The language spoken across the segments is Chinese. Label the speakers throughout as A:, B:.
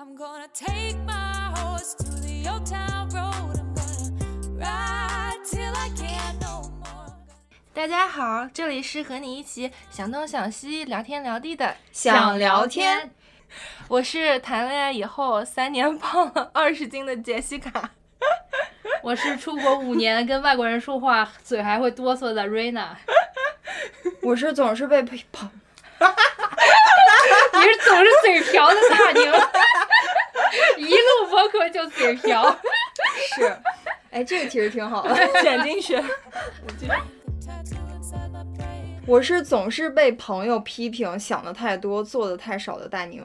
A: I'm gonna take my horse to the old town road. I'm gonna ride till I can't no more.
B: 大家好，这里是和你一起想东想西、聊天聊地的
C: 想聊天，
B: 我是谈恋爱以后三年胖了二十斤的杰西卡。
C: 我是出国五年跟外国人说话嘴还会哆嗦的瑞娜。
D: 我是总是被呸跑，
C: 你是总是嘴瓢的大宁，一录播客就嘴瓢。
D: 是，哎，这个其实挺好的。
B: 剪进去。
D: 我是总是被朋友批评想的太多，做的太少的大宁。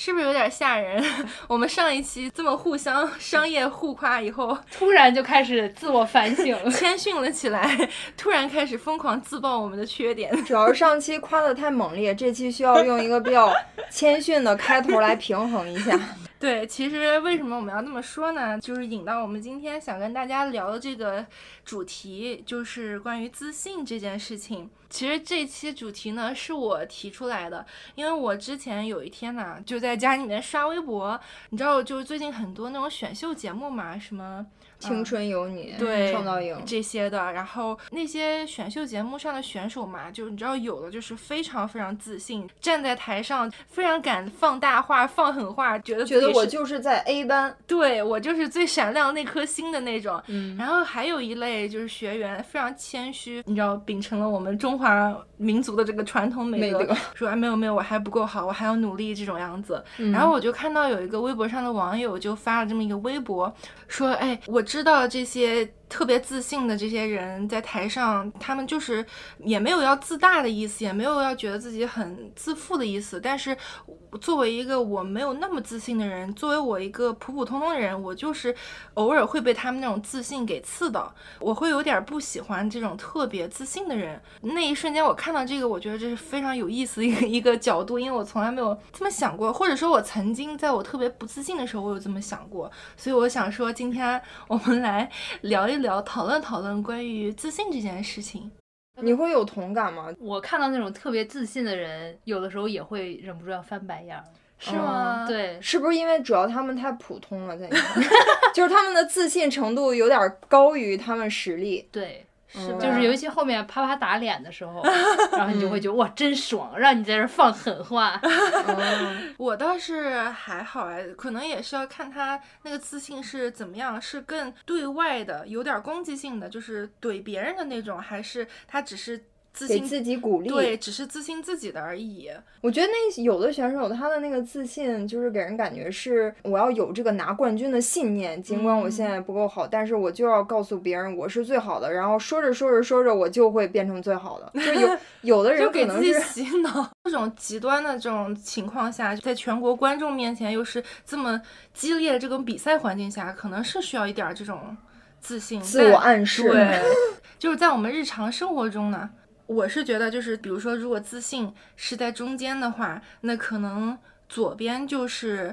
B: 是不是有点吓人？我们上一期这么互相 商业互夸以后，
C: 突然就开始自我反省，
B: 谦逊了起来，突然开始疯狂自曝我们的缺点。
D: 主要是上期夸的太猛烈，这期需要用一个比较谦逊的开头来平衡一下。
B: 对，其实为什么我们要这么说呢？就是引到我们今天想跟大家聊的这个主题，就是关于自信这件事情。其实这期主题呢是我提出来的，因为我之前有一天呢就在家里面刷微博，你知道，就是最近很多那种选秀节目嘛，什么。
D: 青春有你，
B: 对，
D: 创造营，
B: 这些的，然后那些选秀节目上的选手嘛，就你知道，有的就是非常非常自信，站在台上非常敢放大话、放狠话，觉得
D: 觉得我就是在 A 班，
B: 对我就是最闪亮那颗星的那种。
D: 嗯
B: 然后还有一类就是学员非常谦虚，你知道，秉承了我们中华民族的这个传统美德，
D: 美德
B: 说啊没有没有，我还不够好，我还要努力这种样子。
D: 嗯
B: 然后我就看到有一个微博上的网友就发了这么一个微博，说，哎，我知道这些特别自信的这些人在台上，他们就是也没有要自大的意思，也没有要觉得自己很自负的意思。但是作为一个我没有那么自信的人，作为我一个普普通通的人，我就是偶尔会被他们那种自信给刺到，我会有点不喜欢这种特别自信的人。那一瞬间，我看到这个，我觉得这是非常有意思的一个一个角度，因为我从来没有这么想过，或者说我曾经在我特别不自信的时候，我有这么想过。所以我想说，今天我们来聊一聊，讨论讨论关于自信这件事情。
D: 你会有同感吗？
C: 我看到那种特别自信的人，有的时候也会忍不住要翻白眼儿。
B: 是吗？，
C: 对，
D: 是不是因为主要他们太普通了，在你看就是他们的自信程度有点高于他们实力。
C: 对，
D: 是
C: 就是尤其后面啪啪打脸的时候，然后你就会觉得哇，真爽，让你在这儿放狠话。
D: 嗯，
B: 我倒是还好哎，可能也是要看他那个自信是怎么样，是更对外的，有点攻击性的，就是怼别人的那种，还是他只是自信
D: 给自己鼓励。
B: 对，只是自信自己的而已。
D: 我觉得那有的选手他的那个自信，就是给人感觉是我要有这个拿冠军的信念，尽管我现在不够好，但是我就要告诉别人我是最好的。然后说着说着说着，我就会变成最好的。就有 有的
B: 就
D: 人
B: 给自己
D: 可能是
B: 洗脑，这种极端的这种情况下，在全国观众面前又是这么激烈的这种比赛环境下，可能是需要一点儿这种自信、
D: 自我暗示。
B: 对，就是在我们日常生活中呢，我是觉得就是，比如说，如果自信是在中间的话，那可能左边就是，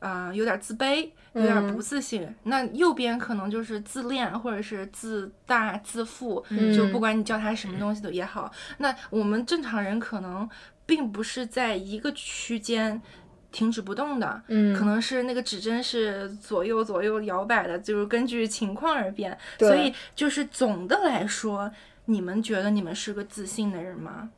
B: 啊、有点自卑，有点
D: 嗯
B: 不自信；那右边可能就是自恋或者是自大、自负。
D: 嗯
B: 就不管你叫他什么东西都也好，那我们正常人可能并不是在一个区间。停止不动的，
D: 嗯
B: 可能是那个指针是左右左右摇摆的，就是根据情况而变。所以就是总的来说，你们觉得你们是个自信的人吗？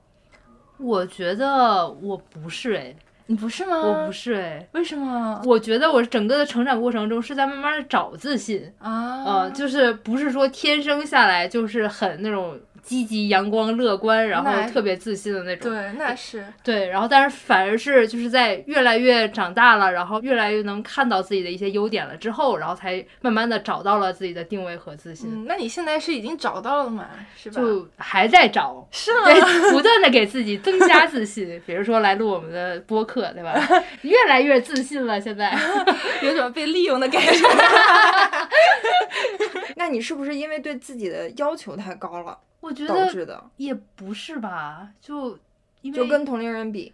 C: 我觉得我不是哎，
B: 你不是吗？
C: 我不。是哎。
B: 为什么
C: 我觉得我整个的成长过程中是在慢慢的找自信，
B: 啊？
C: 呃，就是不是说天生下来就是很那种积极、阳光、乐观，然后特别自信的那种。
B: 对，那是
C: 对，然后但是反而是就是在越来越长大了，然后越来越能看到自己的一些优点了之后，然后才慢慢的找到了自己的定位和自信，
B: 嗯，那你现在是已经找到了嘛？是吧？
C: 就还在找，
B: 是吗？
C: 对，不断的给自己增加自信。比如说来录我们的播客，对吧？越来越自信了，现在。
B: 有种被利用的感觉。
D: 那你是不是因为对自己的要求太高了导
C: 我觉得？也不是吧，就因为
D: 就跟同龄人比，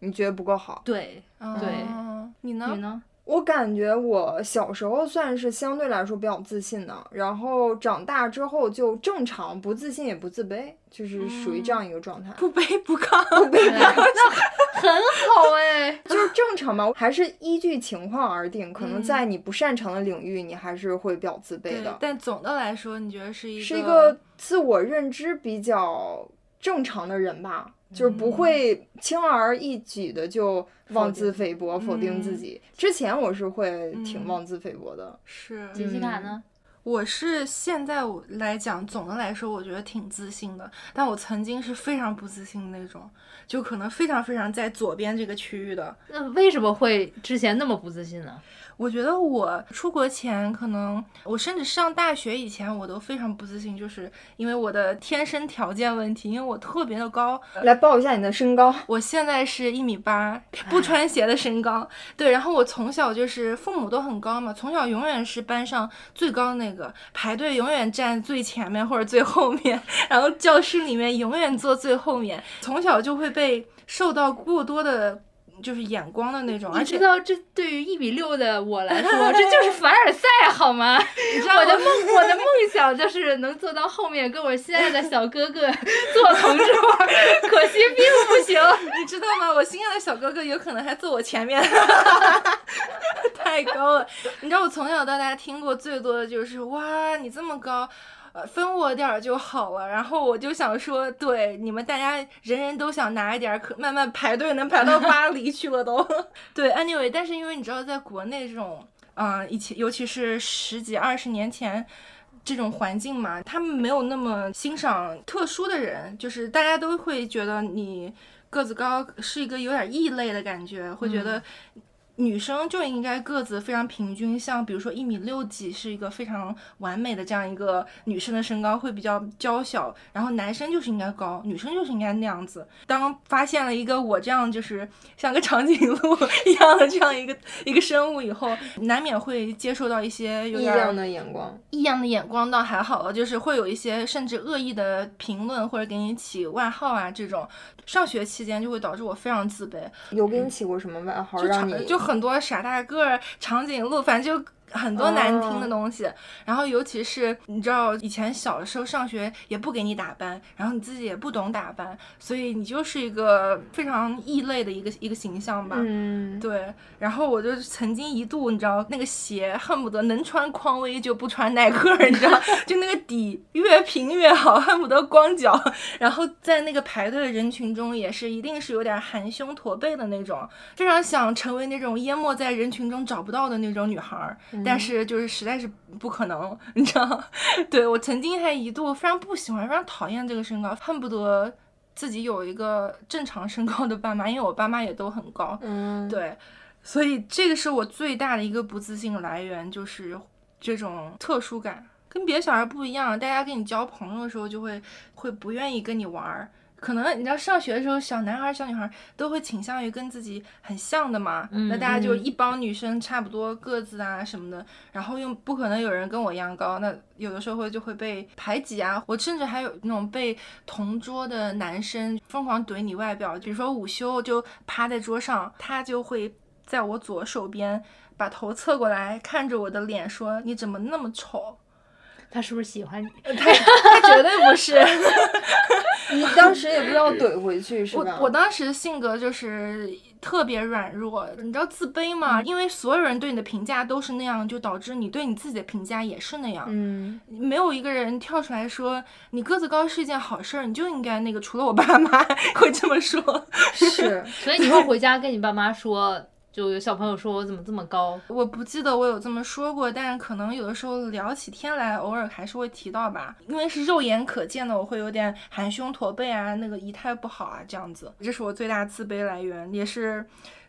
D: 你觉得不够好？
C: 对对
B: 哦你呢？
C: 你呢？
D: 我感觉我小时候算是相对来说比较自信的，然后长大之后就正常，不自信也不自卑，就是属于这样一个状态。
B: 不卑不亢，不卑那
C: 很好 哎，
D: 就是正常吧，还是依据情况而定。可能
B: 嗯
D: 在你不擅长的领域，你还是会比较自卑的。
B: 但总的来说，你觉得是一
D: 是一个自我认知比较正常的人吧，就是不会轻而易举的就妄自菲薄、否定自己。之前我是会挺
B: 嗯
D: 妄自菲薄的。
B: 是
C: 杰西卡呢？
B: 我是现在我来讲，总的来说，我觉得挺自信的。但我曾经是非常不自信的那种，就可能非常非常在左边这个区域的。
C: 那为什么会之前那么不自信呢？
B: 我觉得我出国前，可能我甚至上大学以前，我都非常不自信，就是因为我的天生条件问题，因为我特别的高，
D: 来报一下你的身高，
B: 我现在是一米八，不穿鞋的身高。对，然后我从小就是父母都很高嘛，从小永远是班上最高那个，排队永远站最前面或者最后面，然后教室里面永远坐最后面，从小就会被受到过多的。就是眼光的那种，而且
C: 你知道，这对于一米六的我来说，这就是凡尔赛，好吗？
B: 你知道
C: 我的梦，我的梦想就是能坐到后面，跟我心爱的小哥哥 做同桌，可惜并不行。
B: 你知道吗？我心爱的小哥哥有可能还坐我前面，太高了。你知道我从小到大听过最多的就是哇，你这么高。呃，分我点儿就好了。然后我就想说，对你们大家人人都想拿一点儿，可慢慢排队能排到巴黎去了都。对，anyway，但是因为你知道，在国内这种，嗯、以前尤其是十几二十年前。这种环境嘛，他们没有那么欣赏特殊的人，就是大家都会觉得你个子高是一个有点异类的感觉，会觉得女生就应该个子非常平均，像比如说一米六几是一个非常完美的这样一个女生的身高，会比较娇小，然后男生就是应该高，女生就是应该那样子。当发现了一个我这样就是像个长颈鹿一样的这样一个一个生物以后，难免会接受到一些有点
D: 异样的眼光。
B: 异样的眼光倒还好了，就是会有一些甚至恶意的评论或者给你起外号啊，这种上学期间就会导致我非常自卑，
D: 有给你起过什么外号
B: 就长
D: 让你
B: 就很多傻大个儿、长颈鹿，反正就。很多难听的
D: 哦
B: 东西，然后尤其是你知道，以前小的时候上学也不给你打扮，然后你自己也不懂打扮，所以你就是一个非常异类的一个一个形象吧。
D: 嗯，
B: 对，然后我就曾经一度，你知道那个鞋恨不得能穿匡威就不穿耐克儿，你知道，就那个底越平越好，恨不得光脚。然后在那个排队的人群中，也是一定是有点含胸驼背的那种，非常想成为那种淹没在人群中找不到的那种女孩儿，但是就是实在是不可能，你知道？对我曾经还一度非常不喜欢、非常讨厌这个身高，恨不得。自己有一个正常身高的爸妈，因为我爸妈也都很高，
D: 嗯，
B: 对，所以这个是我最大的一个不自信来源，就是这种特殊感，跟别的小孩不一样。大家跟你交朋友的时候，就会会不愿意跟你玩儿。可能你知道上学的时候，小男孩儿、小女孩儿都会倾向于跟自己很像的嘛。
C: 嗯
B: 那大家就
D: 嗯
B: 一帮女生差不多个子啊什么的，然后又不可能有人跟我一样高，那有的时候会就会被排挤啊。我甚至还有那种被同桌的男生疯狂怼你外表，比如说午休就趴在桌上，他就会在我左手边把头侧过来看着我的脸说：“你怎么那么丑
C: 他是不是喜欢你？？”
B: 他他绝对不是。
D: 你当时也不知道怼回去是吧？
B: 我我当时性格就是特别软弱，你知道自卑吗？因为所有人对你的评价都是那样，就导致你对你自己的评价也是那样。
D: 嗯，
B: 没有一个人跳出来说你个子高是一件好事儿，你就应该那个。除了我爸妈 会这么说，
D: 是
C: 所以你会回家跟你爸妈说，就有小朋友说我怎么这么高？
B: 我不记得我有这么说过，但是可能有的时候聊起天来，偶尔还是会提到吧。因为是肉眼可见的，我会有点含胸驼背啊，那个仪态不好啊，这样子，这是我最大自卑来源，也是。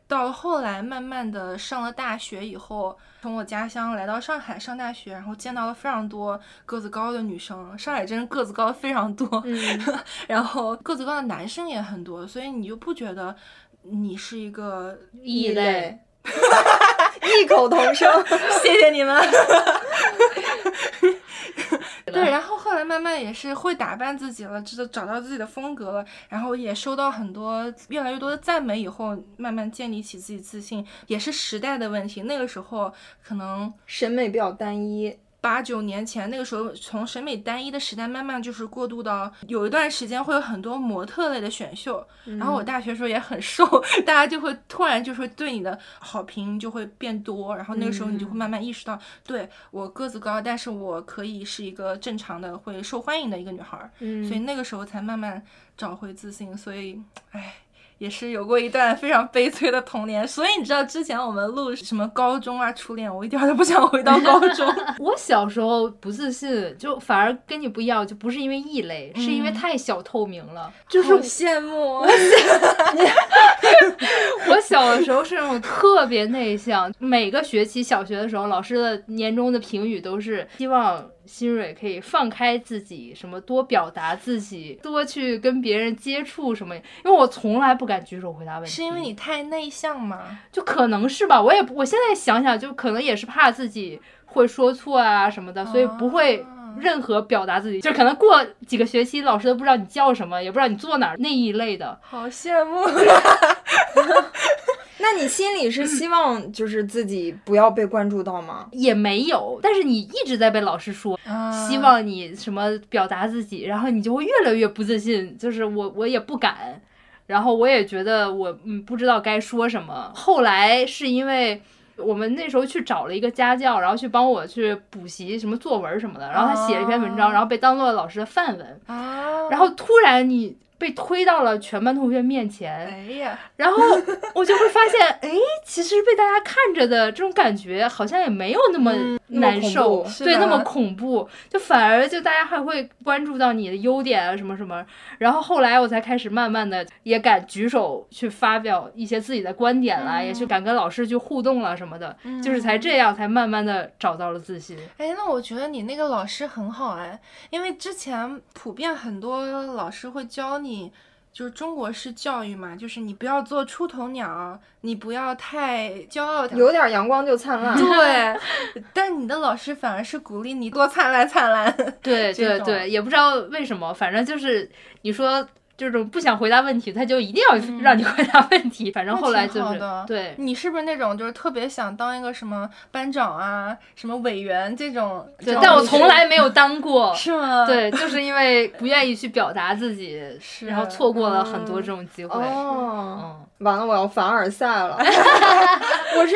B: 到了后来，慢慢的上了大学以后，从我家乡来到上海上大学，然后见到了非常多个子高的女生。上海真是个子高非常多，
D: 嗯，
B: 然后个子高的男生也很多，所以你就不觉得你是一个
C: 异类。，
D: 异口同声。
B: 谢谢你们。对，然后后来慢慢也是会打扮自己了，知道找到自己的风格了，然后也收到很多越来越多的赞美，以后慢慢建立起自己自信，也是时代的问题。那个时候可能
D: 审美比较单一。
B: 八九年前，那个时候从审美单一的时代，慢慢就是过渡到有一段时间会有很多模特类的选秀。然后我大学时候也很瘦，大家就会突然就会对你的好评就会变多，然后那个时候你就会慢慢意识到，对我个子高，但是我可以是一个正常的会受欢迎的一个女孩儿。
D: 嗯
B: 所以那个时候才慢慢找回自信。所以，唉。也是有过一段非常悲催的童年，所以你知道之前我们录什么高中啊初恋，我一点儿都不想回到高中。
C: 我小时候不自信，就反而跟你不一样，就不是因为异类，是因为
B: 嗯
C: 太小透明了。
B: 就是羡慕，
C: 我小的时候是那种特别内向，每个学期小学的时候，老师的年终的评语都是希望新蕊可以放开自己，什么多表达自己，多去跟别人接触什么。因为我从来不敢举手回答问题，
B: 是因为你太内向吗？
C: 就可能是吧，我也不我现在想想，就可能也是怕自己会说错啊什么的，所以不会
B: 啊
C: 任何表达自己，就可能过几个学期，老师都不知道你叫什么，也不知道你坐哪儿那一类的。
B: 好羡慕。
D: 那你心里是希望就是自己不要被关注到吗？
C: 也没有，但是你一直在被老师说，
B: 啊
C: 希望你什么表达自己，然后你就会越来越不自信，就是我我也不敢，然后我也觉得我嗯不知道该说什么。后来是因为我们那时候去找了一个家教，然后去帮我去补习什么作文什么的，然后他写了一篇文章，
B: 啊
C: 然后被当做老师的范文，
B: 啊，
C: 然后突然你被推到了全班同学面前，
B: 哎呀，
C: 然后我就会发现，哎，其实被大家看着的这种感觉，好像也没有那么难受，
D: 怖
C: 对，那么恐怖，就反而就大家还会关注到你的优点啊什么什么。然后后来我才开始慢慢的也敢举手去发表一些自己的观点啦，也去敢跟老师去互动了什么的，就是才这样才慢慢的找到了自信。
B: 哎，那我觉得你那个老师很好哎，因为之前普遍很多老师会教你，就是中国式教育嘛，就是你不要做出头鸟，你不要太骄傲。
D: 有点阳光就灿烂。
B: 对，但你的老师反而是鼓励你多灿烂灿烂。
C: 对对对，也不知道为什么，反正就是你说这种不想回答问题，他就一定要让你回答问题。反正后来就是对，
B: 你是不是那种就是特别想当一个什么班长啊、什么委员这种？
C: 对但我从来没有当过。
B: 是吗？，
C: 对，就是因为不愿意去表达自己，
B: 是
C: 然后错过了很多这种机会。
D: 哦，
C: 嗯，
D: 完了，我要凡尔赛了。我是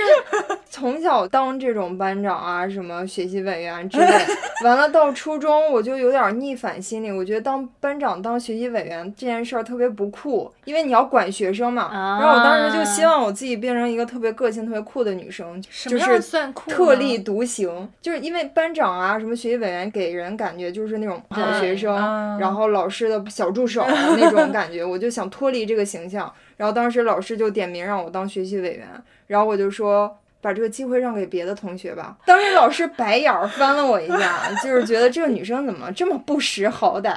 D: 从小当这种班长啊，什么学习委员之类，完了到初中我就有点逆反心理，我觉得当班长、当学习委员这件事儿特别不酷，因为你要管学生嘛。
C: 啊
D: 然后我当时就希望我自己变成一个特别个性、特别酷的女生，就是
B: 算酷？
D: 特立独行，就是因为班长啊，什么学习委员给人感觉就是那种好学生，
B: 嗯
D: 然后老师的小助手那种感觉，我就想脱离这个形象。然后当时老师就点名让我当学习委员，然后我就说。把这个机会让给别的同学吧。当时老师白眼儿翻了我一下，就是觉得这个女生怎么这么不识好歹。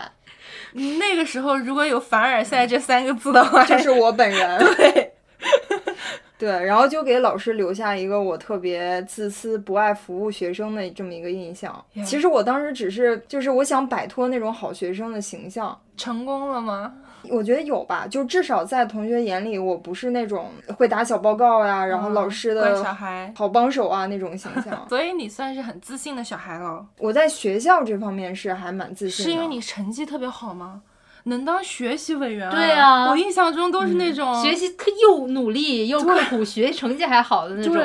B: 那个时候如果有凡尔赛这三个字的话，
D: 就是我本人。
B: 对，
D: 对，然后就给老师留下一个我特别自私、不爱服务学生的这么一个印象。其实我当时只是就是我想摆脱那种好学生的形象，
B: 成功了吗？
D: 我觉得有吧，就至少在同学眼里，我不是那种会打小报告呀，然后老师
B: 的乖小
D: 的
B: 孩。
D: 好帮手啊那种形 象。
B: 所以你算是很自信的小孩了，
D: 我在学校这方面是还蛮自信的，
B: 是因为你成绩特别好吗？能当学习委员、
C: 对啊
B: 我印象中都是那种、
C: 学习特又努力又刻苦，学习成绩还好的那种。
B: 对，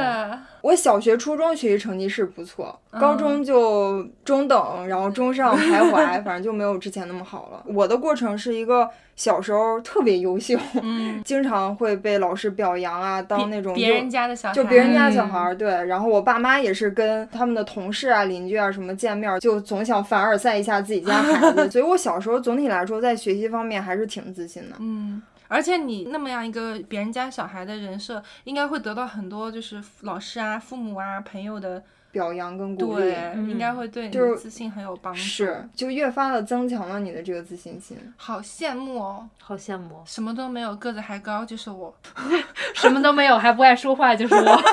D: 我小学、初中学习成绩是不错，
B: 嗯
D: 高中就中等，然后中上徘徊，反正就没有之前那么好了。我的过程是一个小时候特别优秀，
B: 嗯，
D: 经常会被老师表扬啊，当那种
B: 别
D: 优
B: 人家的小孩，
D: 就别人家
C: 嗯
D: 小孩儿，对，然后我爸妈也是跟他们的同事啊、邻居啊什么见面，就总想凡尔赛一下自己家孩子，所以我小时候总体来说在学习方面还是挺自信的。
B: 嗯，而且你那么样一个别人家小孩的人设，应该会得到很多就是老师啊、父母啊、朋友的
D: 表扬跟鼓励
B: 应该会对你
D: 就是
B: 的自信很有帮助。
D: 是，就越发的增强了你的这个自信心。
B: 好羡慕哦，
C: 好羡慕，
B: 什么都没有，个子还高，就是我。
C: 什么都没有还不爱说话，就是我。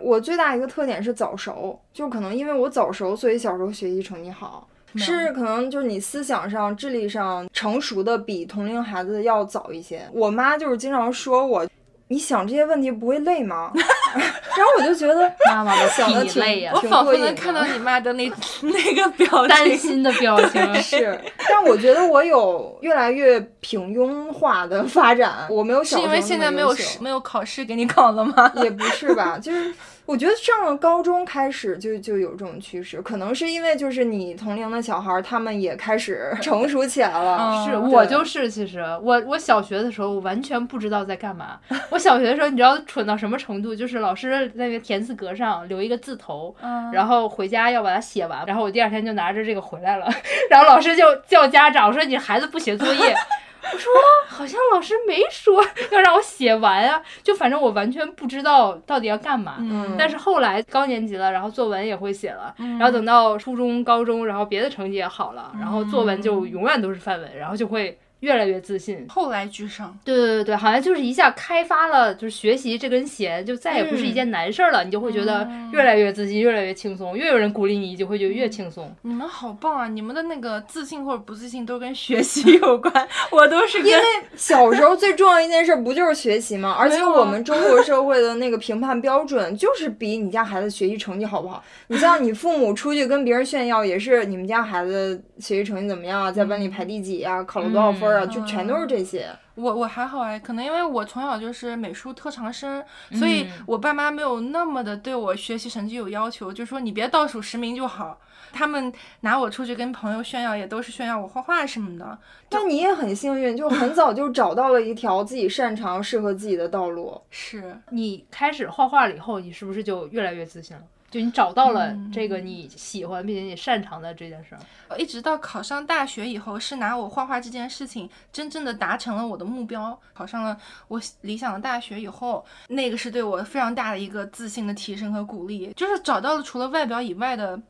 D: 我最大一个特点是早熟，就可能因为我早熟，所以小时候学习成绩好。是可能就是你思想上、智力上成熟的比同龄孩子要早一些。我妈就是经常说我，你想这些问题不会累吗？然后我就觉得
C: 妈妈的
D: 想的挺
C: 呀
B: 我仿佛能看到你妈的那那个表
C: 担。心的表情。
D: 是，但我觉得我有越来越平庸化的发展，我没有小时候
B: 是因为现在没有没有考试给你考了吗？
D: 也不是吧，就是我觉得上了高中开始就就有这种趋势，可能是因为就是你同龄的小孩，他们也开始成熟起来了。
B: 嗯
C: 是我就是，其实我我小学的时候，我完全不知道在干嘛。我小学的时候，你知道蠢到什么程度？就是老师在那个田字格上留一个字头，
B: 嗯。
C: 然后回家要把它写完，然后我第二天就拿着这个回来了，然后老师就叫家长说你孩子不写作业。我说好像老师没说 要让我写完啊，就反正我完全不知道到底要干嘛。
B: 嗯。
C: 但是后来高年级了，然后作文也会写了，然后等到初中、高中，然后别的成绩也好了，然后作文就永远都是范文，然后就会越来越自信。
B: 后来居上，
C: 对对对对，好像就是一下开发了，就是学习这根弦，就再也不是一件难事儿了，你就会觉得越来越自信，越来越轻松，越有人鼓励你，你就会觉得越轻松。
B: 你们好棒啊！你们的那个自信或者不自信都跟学习有关，我都是
D: 因为小时候最重要一件事不就是学习吗？而且我们中国社会的那个评判标准就是比你家孩子学习成绩好不好。你像你父母出去跟别人炫耀，也是你们家孩子学习成绩怎么样啊，在班里排第几啊，考了多少分啊，就全都是这些。
B: 我我还好哎，可能因为我从小就是美术特长生，所以我爸妈没有那么的对我学习成绩有要求，就说你别倒数十名就好。他们拿我出去跟朋友炫耀，也都是炫耀我画画什么的。
D: 但你也很幸运，就很早就找到了一条自己擅长、适合自己的道路。
B: 是，
C: 你开始画画了以后，你是不是就越来越自信了？就你找到了这个你喜欢并且你擅长的这件事儿。
B: 一直到考上大学以后，是拿我画画这件事情真正的达成了我的目标，考上了我理想的大学以后，那个是对我非常大的一个自信的提升和鼓励，就是找到了除了外表以外的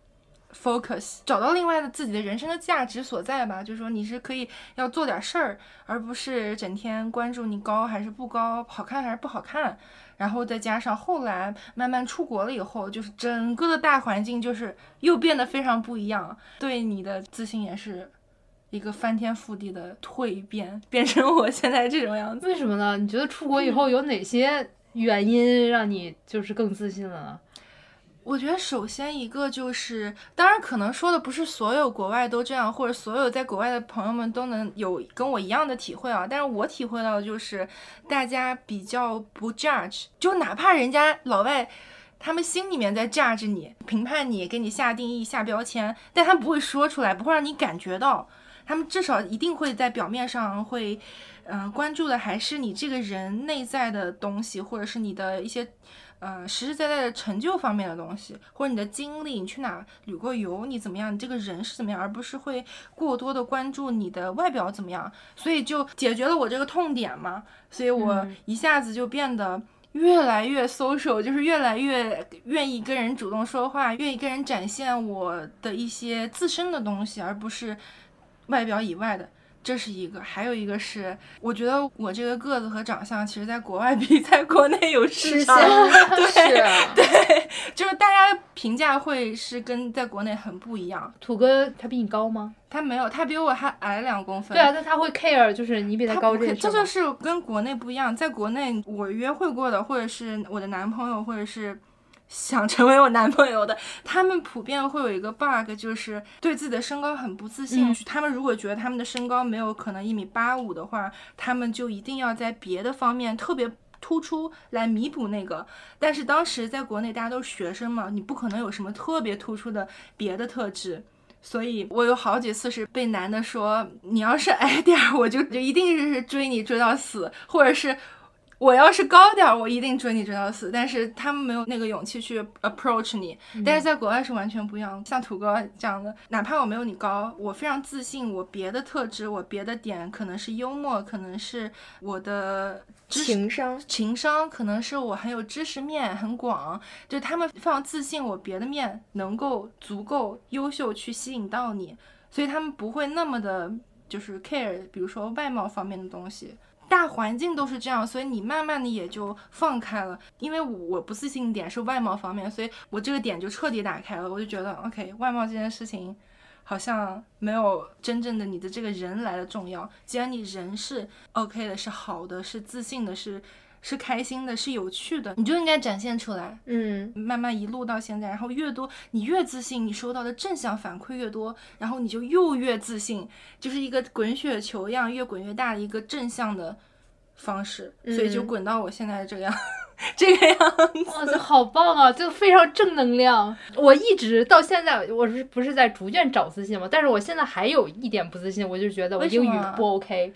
B: focus，找到另外的自己的人生的价值所在吧。就是说你是可以要做点事儿，而不是整天关注你高还是不高，好看还是不好看。然后再加上后来慢慢出国了以后，就是整个的大环境就是又变得非常不一样，对你的自信也是一个翻天覆地的蜕变，变成我现在这种样子。
C: 为什么呢？你觉得出国以后有哪些原因让你就是更自信了呢？
B: 我觉得首先一个就是，当然可能说的不是所有国外都这样，或者所有在国外的朋友们都能有跟我一样的体会啊。但是我体会到的就是，大家比较不 judge，就哪怕人家老外。他们心里面在 judge 你、评判你、给你下定义、下标签，但他不会说出来，不会让你感觉到。他们至少一定会在表面上会，嗯、关注的还是你这个人内在的东西，或者是你的一些呃实实在在的成就方面的东西，或者你的经历，你去哪旅过游，你怎么样，你这个人是怎么样，而不是会过多的关注你的外表怎么样。所以就解决了我这个痛点嘛，所以我
C: 嗯
B: 一下子就变得。越来越 social，就是越来越愿意跟人主动说话，愿意跟人展现我的一些自身的东西，而不是外表以外的。这是一个，还有一个是，我觉得我这个个子和长相，其实在国外 比在国内有市
D: 吃
B: 场。
D: 香
B: 对
D: 是，
B: 对，就是大家评价会是跟在国内很不一样。
C: 土哥他比你高吗？
B: 他没有，他比我还矮两公分。
C: 对啊，但他会 care，就是你比他高这
B: 这就是跟国内不一样。在国内，我约会过的，或者是我的男朋友，或者是想成为我男朋友的，他们普遍会有一个 bug，就是对自己的身高很不自信。
C: 嗯
B: 他们如果觉得他们的身高没有可能一米八五的话，他们就一定要在别的方面特别。突出来弥补那个，但是当时在国内大家都是学生嘛，你不可能有什么特别突出的别的特质，所以我有好几次是被男的说，你要是矮点儿，我就就一定是追你追到死，或者是我要是高点儿，我一定追你追到死。但是他们没有那个勇气去 approach 你，但是在国外是完全不一样。像土哥这样的，哪怕我没有你高，我非常自信，我别的特质，我别的点可能是幽默，可能是我的
D: 情商。
B: 情商可能是我很有知识面很广，就他们非常自信，我别的面能够足够优秀去吸引到你，所以他们不会那么的，就是 care，比如说外貌方面的东西。大环境都是这样，所以你慢慢的也就放开了。因为我不自信点是外貌方面，所以我这个点就彻底打开了。我就觉得，OK，外貌这件事情好像没有真正的你的这个人来的重要。既然你人是 OK 的，是好的，是自信的，是是开心的，是有趣的，你就应该展现出来。
D: 嗯
B: 慢慢一路到现在，然后越多你越自信，你收到的正向反馈越多，然后你就又越自信，就是一个滚雪球一样越滚越大的一个正向的方式，所以就
D: 嗯
B: 滚到我现在这个样，这个样子。
C: 哇塞，好棒啊！就非常正能量。我一直到现在，我是不是在逐渐找自信嘛？但是我现在还有一点不自信，我就觉得我英语不 OK。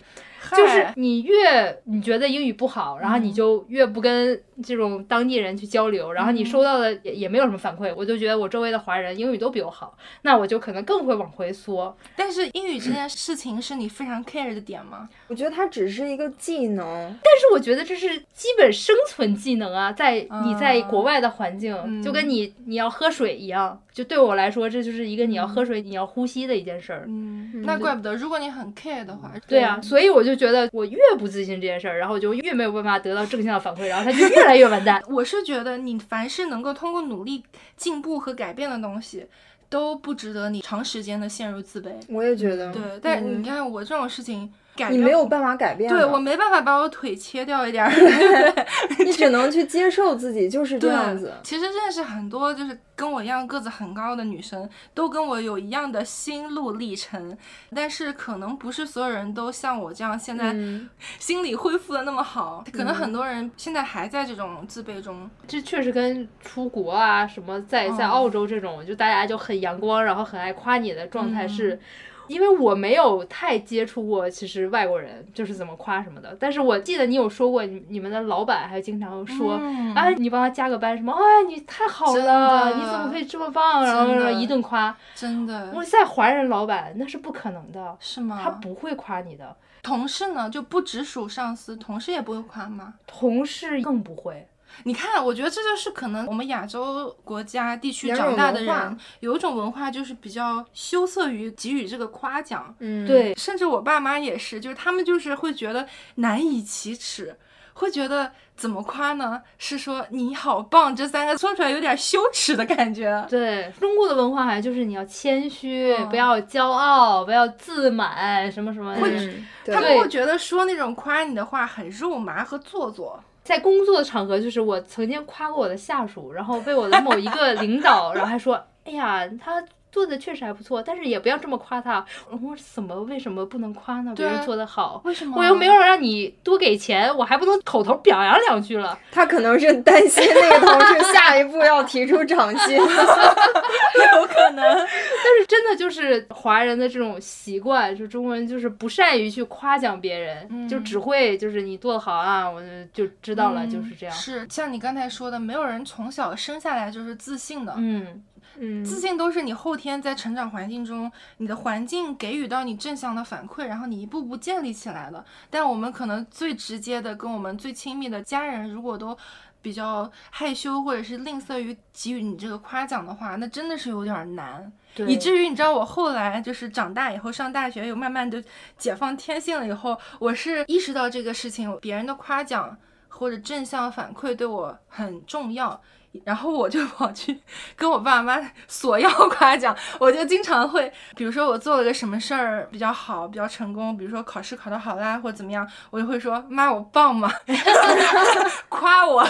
C: 就是你越你觉得英语不好，然后你
B: 嗯
C: 就越不跟这种当地人去交流，然后你
B: 嗯
C: 收到的也也没有什么反馈，我就觉得我周围的华人英语都比我好，那我就可能更会往回缩。
B: 但是英语这件事情是你非常 care 的点吗？
D: 我觉得它只是一个技能，
C: 但是我觉得这是基本生存技能啊，在你在国外的环境，
B: 嗯
C: 就跟你你要喝水一样，就对我来说，这就是一个你要喝水、你要呼吸的一件事儿。
B: 嗯，那怪不得，如果你很 care 的话，
C: 对啊，所以我就觉得我越不自信这件事儿，然后我就越没有办法得到正向的反馈，然后它就越来越完蛋。
B: 我是觉得你凡是能够通过努力进步和改变的东西，都不值得你长时间的陷入自卑。
D: 我也觉得。
B: 对，但
D: 嗯
B: 你看我这种事情改
D: 你没有办法改变，
B: 对我没办法把我腿切掉一点儿，对？
D: 你只能去接受自己就是这样子。
B: 其实认识很多就是跟我一样个子很高的女生，都跟我有一样的心路历程，但是可能不是所有人都像我这样现在
D: 嗯
B: 心理恢复的那么好，可能很多人现在还在这种自卑中。
C: 这确实跟出国啊什么在在
B: 嗯
C: 澳洲这种，就大家就很阳光，然后很爱夸你的状态
B: 嗯
C: 是。因为我没有太接触过，其实外国人就是怎么夸什么的。但是我记得你有说过，你你们的老板还经常说，
B: 嗯
C: 哎，你帮他加个班，什么，哎，你太好了，你怎么可以这么棒？然后一顿夸。
B: 真的
C: 我在华人老板那是不可能的，
B: 是吗？
C: 他不会夸你的，
B: 同事呢就不直属上司，同事也不会夸吗？
C: 同事更不会。
B: 你看，我觉得这就是可能我们亚洲国家地区长大的人有一种文化，就是比较羞涩于给予这个夸奖。
D: 嗯，
C: 对，
B: 甚至我爸妈也是，就是他们就是会觉得难以启齿，会觉得怎么夸呢？是说你好棒这三个说出来有点羞耻的感觉。
C: 对中国的文化好像就是你要谦虚，
B: 嗯
C: 不要骄傲，不要自满，什么什么的。
D: 嗯，
B: 他们会觉得说那种夸你的话很肉麻和做作。
C: 在工作的场合，就是我曾经夸过我的下属，然后被我的某一个领导，然后还说：“哎呀，他做的确实还不错，但是也不要这么夸他。”我说：“怎么？为什么不能夸呢？别人做的好，
B: 为什么？
C: 我又没有让你多给钱，我还不能口头表扬两句了。”
D: 他可能是担心那个同事下一步要提出涨薪。
B: 有可能。
C: 但是真的就是华人的这种习惯，就中国人就是不善于去夸奖别人，
B: 嗯
C: 就只会就是你做的好啊，我就知道了，
B: 嗯
C: 就是这样。
B: 是像你刚才说的，没有人从小生下来就是自信的。
C: 嗯，
D: 嗯，
B: 自信都是你后天在成长环境中，你的环境给予到你正向的反馈，然后你一步步建立起来的。但我们可能最直接的跟我们最亲密的家人，如果都比较害羞或者是吝啬于给予你这个夸奖的话，那真的是有点儿难。
C: 对，
B: 以至于你知道，我后来就是长大以后上大学，有慢慢的解放天性了以后，我是意识到这个事情，别人的夸奖或者正向反馈对我很重要。然后我就跑去跟我爸妈索要 夸奖，我就经常会，比如说我做了个什么事儿比较好，比较成功，比如说考试考得好啦，或者怎么样，我就会说妈我棒吗？夸我，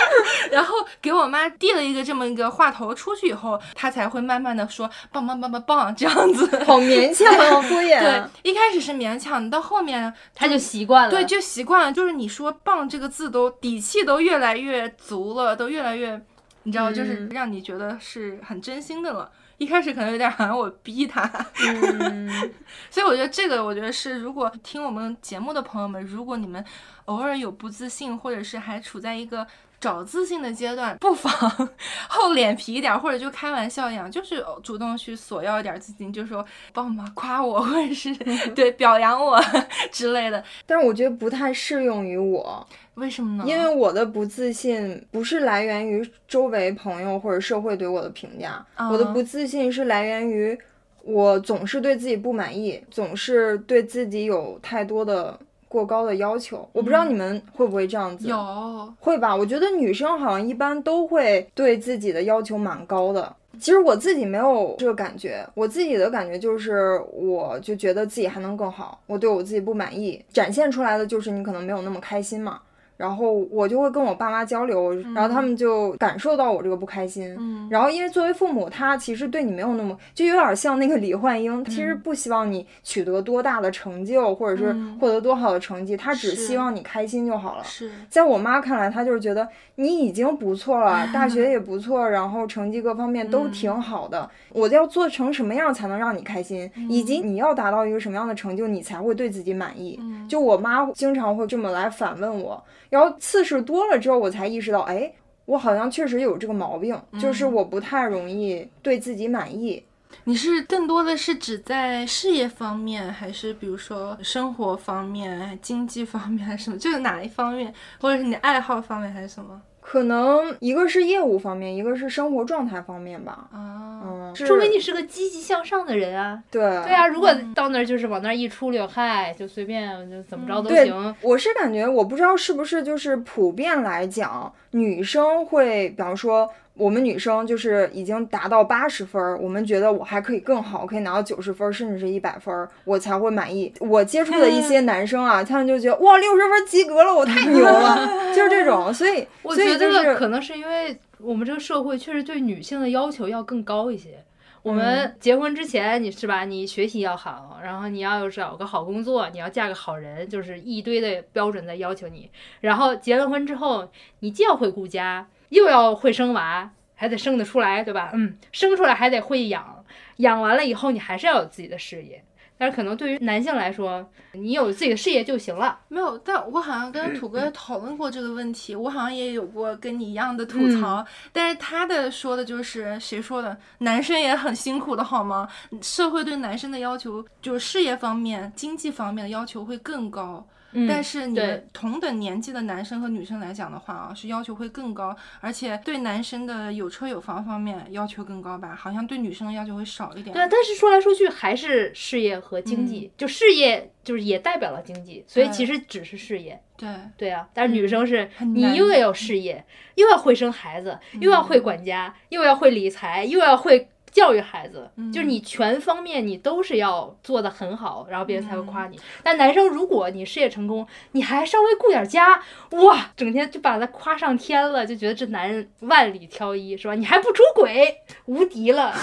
B: 然后给我妈递了一个这么一个话头出去以后，她才会慢慢的说棒棒棒棒棒这样子。
D: 好勉强好，敷衍。
B: 对，一开始是勉强，到后面
C: 她就习惯了。
B: 对，就习惯了，就是你说“棒”这个字都底气都越来越足了，都越来越，你知道，就是
D: 嗯
B: 让你觉得是很真心的了。一开始可能有点好像我逼他，
D: 嗯，
B: 所以我觉得这个，我觉得是如果听我们节目的朋友们，如果你们偶尔有不自信，或者是还处在一个找自信的阶段，不妨 厚脸皮一点，或者就开玩笑一样，就是主动去索要一点自信，就说帮忙夸我，或者是 对表扬我 之类的。
D: 但是我觉得不太适用于我，
B: 为什么呢？
D: 因为我的不自信不是来源于周围朋友或者社会对我的评价，我的
B: 啊
D: 不自信是来源于我总是对自己不满意，总是对自己有太多的过高的要求。我不知道你们会不会这样子，
B: 有，
D: 会吧？我觉得女生好像一般都会对自己的要求蛮高的。其实我自己没有这个感觉，我自己的感觉就是，我就觉得自己还能更好，我对我自己不满意，展现出来的就是你可能没有那么开心嘛。然后我就会跟我爸妈交流，然后他们就感受到我这个不开心。
B: 嗯
D: 然后因为作为父母，他其实对你没有那么，就有点像那个李焕英，其实不希望你取得多大的成就，或者是
B: 嗯
D: 获得多好的成绩，他只希望你开心就好了。
B: 是，
D: 在我妈看来，她就是觉得你已经不错了，大学 也不错，然后成绩各方面都挺好的。我要做成什么样才能让你开心，以及你要达到一个什么样的成就，你才会对自己满意。就我妈经常会这么来反问我，然后次数多了之后，我才意识到，哎，我好像确实有这个毛病，就是我不太容易对自己满意。
B: 你是更多的是指在事业方面，还是比如说生活方面、经济方面，还是什么？就是哪一方面，或者是你的爱好方面，还是什么？
D: 可能一个是业务方面，一个是生活状态方面吧。
B: 啊，
D: 嗯，
C: 说明你是个积极向上的人啊。
D: 对
C: 对啊，如果到那儿就是往那儿一出溜，嗨，就随便就怎么着都
D: 对
C: 行。
D: 我是感觉，我不知道是不是就是普遍来讲，女生会，比方说我们女生就是已经达到八十分儿，我们觉得我还可以更好，可以拿到九十分儿，甚至是一百分儿，我才会满意。我接触的一些男生啊，他们就觉得哇，六十分及格了，我太牛了，就是这种。所以，
C: 我觉得
D: 就是
C: 可能是因为我们这个社会确实对女性的要求要更高一些。我们结婚之前，你是吧？你学习要好，然后你要找个好工作，你要嫁个好人，就是一堆的标准在要求你。然后结了婚之后，你既要会顾家，又要会生娃，还得生得出来，对吧？嗯，生出来还得会养，养完了以后你还是要有自己的事业。但是可能对于男性来说，你有自己的事业就行了。
B: 没有，但我好像跟土哥 讨论过这个问题，我好像也有过跟你一样的吐
C: 嗯
B: 槽，但是他的说的就是谁说的，男生也很辛苦的好吗？社会对男生的要求，就是事业方面、经济方面的要求会更高。
C: 嗯
B: 但是你们同等年纪的男生和女生来讲的话啊，是要求会更高，而且对男生的有车有房方面要求更高吧？好像对女生的要求会少一点。
C: 对啊，但是说来说去还是事业和经济，就事业就是也代表了经济，所以其实只是事业。
B: 对
C: 对啊，但是女生是你又要有事业，又要会生孩子，又要会管家，又要会理财，又要会教育孩子，就是你全方面你都是要做的很好，然后别人才会夸你。但男生如果你事业成功，你还稍微顾点家，哇，整天就把他夸上天了，就觉得这男人万里挑一，是吧？你还不出轨，无敌了。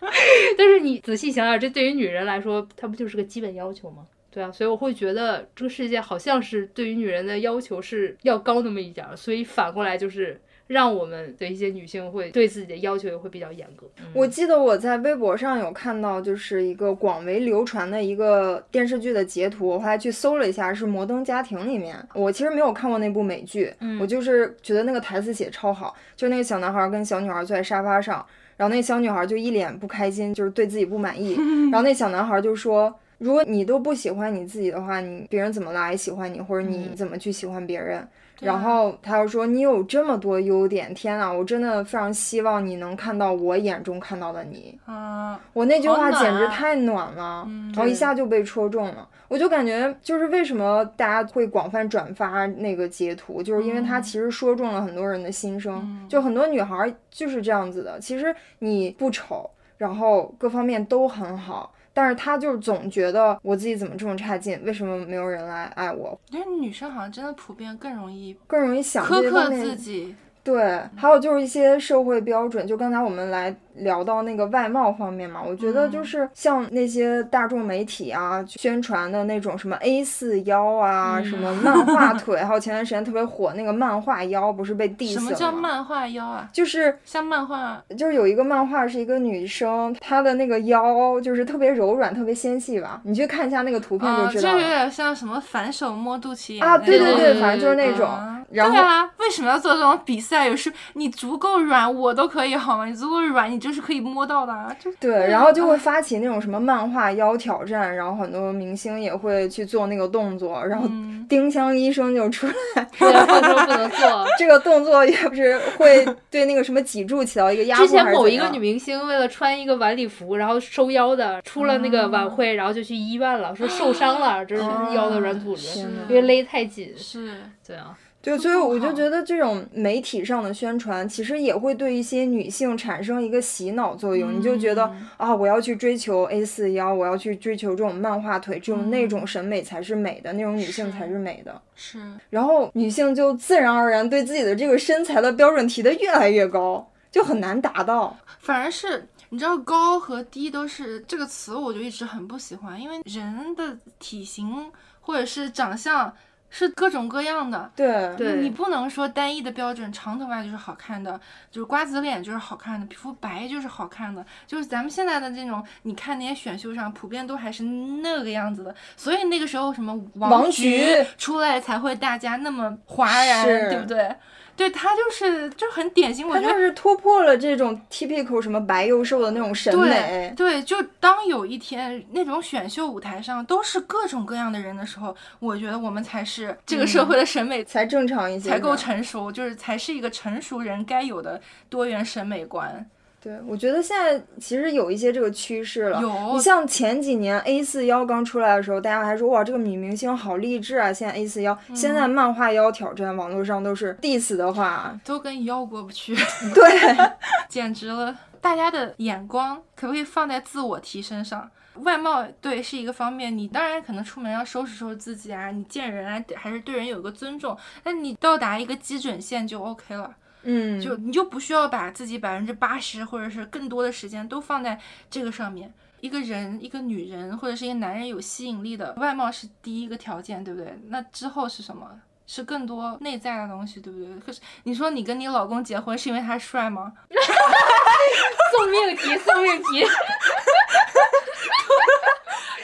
C: 但是你仔细想想，这对于女人来说，它不就是个基本要求吗？对啊，所以我会觉得这个世界好像是对于女人的要求是要高那么一点儿，所以反过来就是让我们的一些女性会对自己的要求也会比较严格。嗯
D: 我记得我在微博上有看到，就是一个广为流传的一个电视剧的截图，我后来去搜了一下，是《摩登家庭》里面。我其实没有看过那部美剧，我就是觉得那个台词写超好，就那个小男孩跟小女孩坐在沙发上，然后那小女孩就一脸不开心，就是对自己不满意，然后那小男孩就说。如果你都不喜欢你自己的话，你别人怎么来喜欢你，或者你怎么去喜欢别人？然后他又说：“你有这么多优点，天呐，我真的非常希望你能看到我眼中看到的你。”
B: 啊，
D: 我那句话简直太暖了，然后一下就被戳中了。我就感觉，就是为什么大家会广泛转发那个截图，就是因为它其实说中了很多人的心声。就很多女孩儿就是这样子的，其实你不丑，然后各方面都很好。但是她就是总觉得我自己怎么这么差劲，为什么没有人来爱我？
B: 因为女生好像真的普遍更容易
D: 更容易想
B: 苛刻自己。
D: 对，还有就是一些社会标准，就刚才我们来聊到那个外貌方面嘛，我觉得就是像那些大众媒体啊宣传的那种什么 A 四腰啊，什么漫画 腿，还有前段时间特别火那个漫画腰，不是被 diss
B: 什么？叫漫画腰啊？
D: 就是
B: 像漫画
D: 就是有一个漫画是一个女生，她的那个腰就是特别柔软、特别纤细吧，你去看一下那个图片就
B: 啊，
D: 知道了。
B: 这有点像什么反手摸肚脐眼
D: 啊，对对对，反正就是那种。
B: 啊
D: 然后
B: 对啊，为什么要做这种比赛？有时你足够软，我都可以好吗？你足够软，你就是可以摸到的啊。就
D: 对，然后就会发起那种什么漫画腰挑战，然后很多明星也会去做那个动作，然后
B: 嗯
D: 丁香医生就出来，
C: 对，不能说不能做。
D: 这个动作也不是会对那个什么脊柱起到一个压迫
C: 之前某一个女明星为了穿一个晚礼服，然后收腰的，出了那个晚会，然后就去医院了，说受伤了，这是腰的软组织，因为勒太紧。
B: 是
C: 对啊，
D: 对，所以我就觉得这种媒体上的宣传，其实也会对一些女性产生一个洗脑作用。你就觉得啊，我要去追求 A 四腰，我要去追求这种漫画腿，这种那种审美才是美的，那种女性才是美的。
B: 是，
D: 然后女性就自然而然对自己的这个身材的标准提得越来越高，就很难达到。
B: 反而是你知道高和低都是这个词，我就一直很不喜欢，因为人的体型或者是长相是各种各样的。
D: 对，
C: 对
B: 你不能说单一的标准，长头发就是好看的，就是瓜子脸就是好看的，皮肤白就是好看的，就是咱们现在的这种，你看那些选秀上，普遍都还是那个样子的，所以那个时候什么
D: 王
B: 菊
D: 菊
B: 出来才会大家那么哗然，对不对？对他就是就很典型，我觉得
D: 是突破了这种 typical 什么白又瘦的那种审美。
B: 对，就当有一天那种选秀舞台上都是各种各样的人的时候，我觉得我们才是这个社会的审美
D: 才正常一些，
B: 才够成熟，就是才是一个成熟人该有的多元审美观。
D: 对，我觉得现在其实有一些这个趋势了。
B: 有
D: 你像前几年 A 四腰刚出来的时候，大家还说哇，这个女明星好励志啊。现在 A 四腰，
B: 嗯
D: 现在漫画腰挑战，网络上都是 diss 的话，
B: 都跟腰过不去，
D: 对，
B: 简直了！大家的眼光可不可以放在自我提升上？外貌对是一个方面，你当然可能出门要收拾收拾自己啊，你见人啊还是对人有个尊重，但你到达一个基准线就 OK 了。
D: 嗯，
B: 就你就不需要把自己百分之八十或者是更多的时间都放在这个上面。一个人，一个女人或者是一个男人有吸引力的外貌是第一个条件，对不对？那之后是什么？是更多内在的东西，对不对？可是你说你跟你老公结婚是因为他帅吗？
C: 送命题，送命题，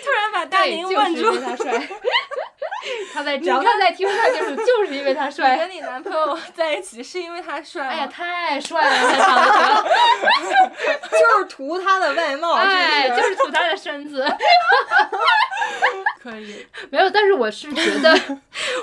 B: 突然把大
C: 对，
B: 宁问住
C: 就是他帅。他在只要他在听他就是就为他
B: 你。跟你男朋友 在一起是因为他帅？
C: 哎呀，太帅了，他长得
D: 就是图他的外貌，
C: 哎，就是是图他的身子。
B: 可以，
C: 没有，但是我是觉得，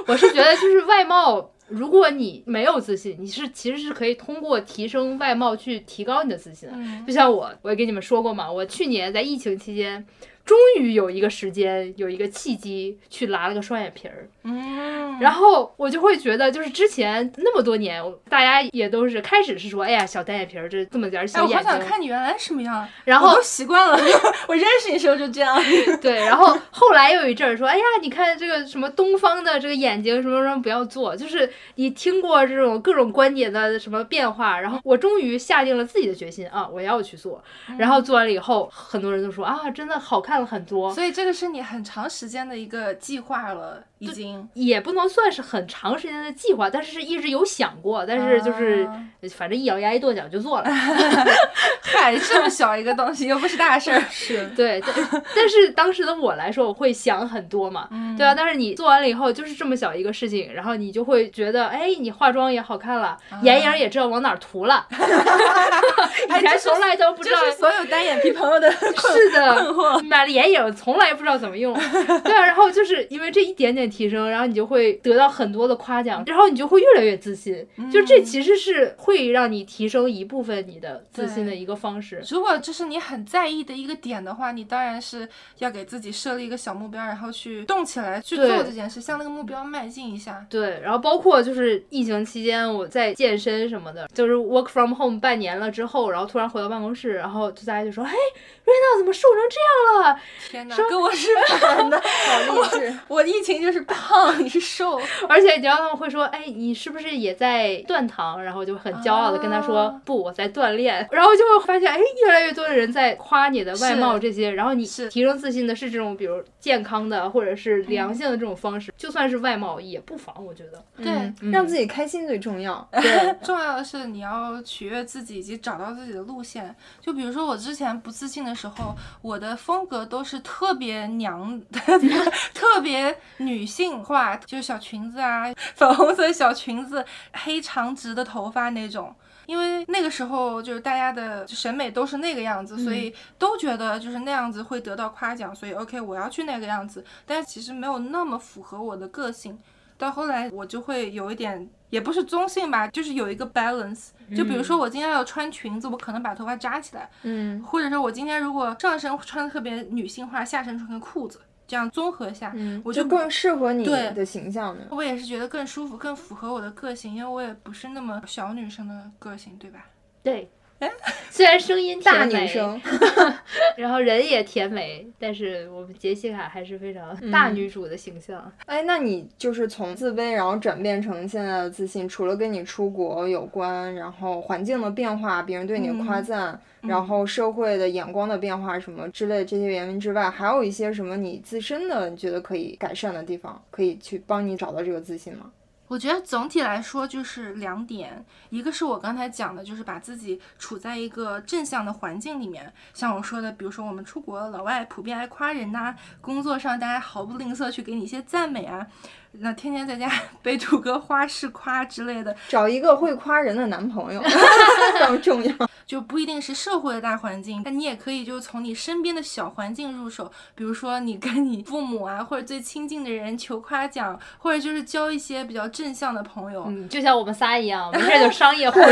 C: 我是觉得就是外貌，如果你没有自信，你是其实是可以通过提升外貌去提高你的自信的。
B: 嗯
C: 就像我，我也跟你们说过嘛，我去年在疫情期间，终于有一个时间，有一个契机去拉了个双眼皮儿，
B: 嗯，
C: 然后我就会觉得，就是之前那么多年，大家也都是开始是说，哎呀，小单眼皮儿，这这么点儿
B: 哎，我好
C: 小眼睛，
B: 想看你原来什么样，
C: 然后
B: 我都习惯了，我认识你时候就这样。
C: 对，然后后来有一阵儿说，哎呀，你看这个什么东方的这个眼睛什么什么不要做，就是你听过这种各种观点的什么变化，然后我终于下定了自己的决心啊，我要去做。然后做完了以后，很多人都说啊，真的好看了很多，
B: 所以这个是你很长时间的一个计划了，已经。
C: 也不能算是很长时间的计划，但是是一直有想过，但是就是、
B: 啊
C: 反正一咬牙一跺脚就做了。
B: 嗨，这么小一个东西又不是大事儿。
D: 是
C: 对，但但是当时的我来说，我会想很多嘛，对啊。但是你做完了以后，就是这么小一个事情，然后你就会觉得，哎，你化妆也好看了，眼影也知道往哪儿涂了，以前从来都不知道。
B: 这是所有单眼皮朋友的
C: 是的，买了眼影从来不知道怎么用，对啊，然后就是因为这一点点提升，然后你就会得到很多的夸奖，然后你就会越来越自信，就这其实是会让你提升一部分你的自信的一个方式。
B: 如果这是你很在意的一个点的话，你当然是要给自己设立一个小目标，然后去动起来去做这件事，向那个目标迈进一下。
C: 对，然后包括就是疫情期间我在健身什么的，就是 work from home 半年了之后，然后突然回到办公室，然后就大家就说，哎，瑞娜怎么瘦成这样了？
B: 天哪，跟我是反的。
D: 好励志。
B: 我 疫情就是胖，你是瘦。
C: 而且你知道他们会说，哎，你是不是也在断糖？然后就很骄傲的跟他说，
B: 啊
C: 不，我在锻炼。然后就会发现，哎，越来越多的人在夸你的外貌这些，然后你
B: 是
C: 提升自信的是这种比如健康的或者是良性的这种方式，就算是外貌也不妨，我觉得。
B: 对
D: 嗯让自己开心最重要。
C: 对，
B: 重要的是你要取悦自己以及找到自己的路线。就比如说我之前不自信的时候，我的风格都是特别娘、特别女性化，就是小裙子啊，粉红色小裙子，黑长直的头发那种。因为那个时候就是大家的审美都是那个样子，所以都觉得就是那样子会得到夸奖，所以 OK 我要去那个样子。但是其实没有那么符合我的个性。到后来我就会有一点，也不是中性吧，就是有一个 balance。就比如说我今天要穿裙子，我可能把头发扎起来，
D: 嗯
B: 或者说我今天如果上身穿的特别女性化，下身穿个裤子，这样综合下，
D: 嗯，
B: 我就
D: 就更适合你的形象呢。
B: 我也是觉得更舒服，更符合我的个性，因为我也不是那么小女生的个性，对吧？
C: 对，虽然声音
D: 大
C: 甜美，
D: 女生，
C: 然后人也甜美，但是我们杰西卡还是非常大女主的形象。
D: 哎，那你就是从自卑，然后转变成现在的自信，除了跟你出国有关，然后环境的变化，别人对你的夸赞，然后社会的眼光的变化什么之类这些原因之外，还有一些什么你自身的你觉得可以改善的地方，可以去帮你找到这个自信吗？
B: 我觉得总体来说就是两点，一个是我刚才讲的，就是把自己处在一个正向的环境里面，像我说的，比如说我们出国，老外普遍爱夸人呐、工作上大家毫不吝啬去给你一些赞美啊，那天天在家 被土哥花式夸之类的，
D: 找一个会夸人的男朋友非 常重要。
B: 就不一定是社会的大环境，但你也可以就从你身边的小环境入手，比如说你跟你父母啊，或者最亲近的人求夸奖，或者就是交一些比较正向的朋友，
C: 嗯，就像我们仨一样，没事就 商业互吹。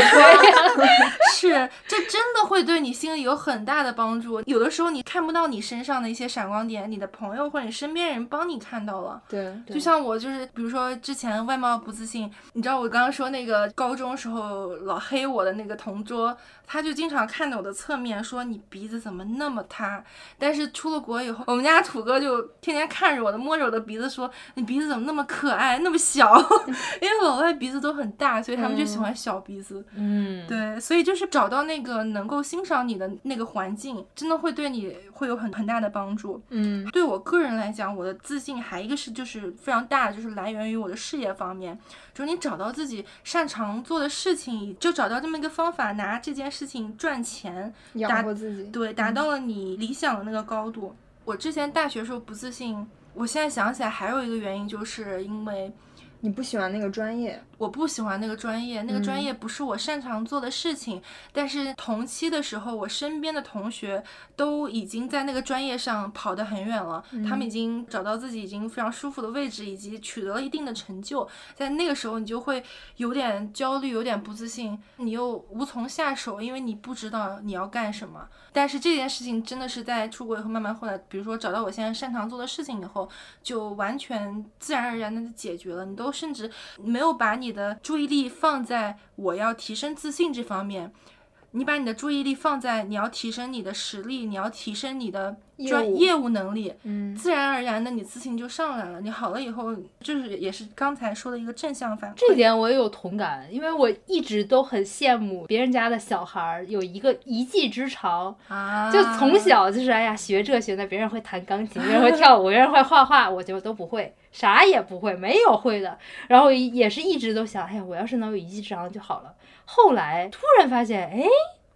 B: 是，这真的会对你心里有很大的帮助。有的时候你看不到你身上的一些闪光点，你的朋友或者你身边人帮你看到了。
D: 对，
B: 就像我就是，比如说之前外貌不自信，你知道我刚刚说那个高中时候老黑我的那个同桌，他就经常看着我的侧面说你鼻子怎么那么塌。但是出了国以后，我们家土哥就天天看着我的，摸着我的鼻子说你鼻子怎么那么可爱，那么小？因为老外鼻子都很大，所以他们就喜欢小鼻子。
C: 嗯，
B: 对，所以就是找到那个能够欣赏你的那个环境，真的会对你会有很很大的帮助。
D: 嗯
B: 对我个人来讲，我的自信还一个是就是非常大的，就是来源于我的事业方面，就是你找到自己擅长做的事情，就找到这么一个方法，拿这件事情赚钱，
D: 养活自己。
B: 对，达到了你理想的那个高度。我之前大学时候不自信，我现在想起来还有一个原因，就是因为
D: 你不喜欢那个专业，
B: 我不喜欢那个专业，那个专
D: 嗯
B: 业不是我擅长做的事情。但是同期的时候，我身边的同学都已经在那个专业上跑得很远了，他
D: 嗯
B: 们已经找到自己已经非常舒服的位置，以及取得了一定的成就。在那个时候，你就会有点焦虑，有点不自信，你又无从下手，因为你不知道你要干什么。但是这件事情真的是在出国以后，慢慢后来，比如说找到我现在擅长做的事情以后，就完全自然而然的解决了。你都甚至没有把你的注意力放在我要提升自信这方面，你把你的注意力放在你要提升你的实力，你要提升你的专业务能力，
D: 嗯
B: 自然而然的你自信就上来了。你好了以后，就是也是刚才说的一个正向反馈。
C: 这点我也有同感，因为我一直都很羡慕别人家的小孩儿有一个一技之长，
B: 啊，
C: 就从小就是哎呀学这学那，别人会弹钢琴，别人会跳舞，别人会画画，我就都不会，啥也不会，没有会的。然后也是一直都想，哎呀，我要是能有一技之长就好了。后来突然发现，哎。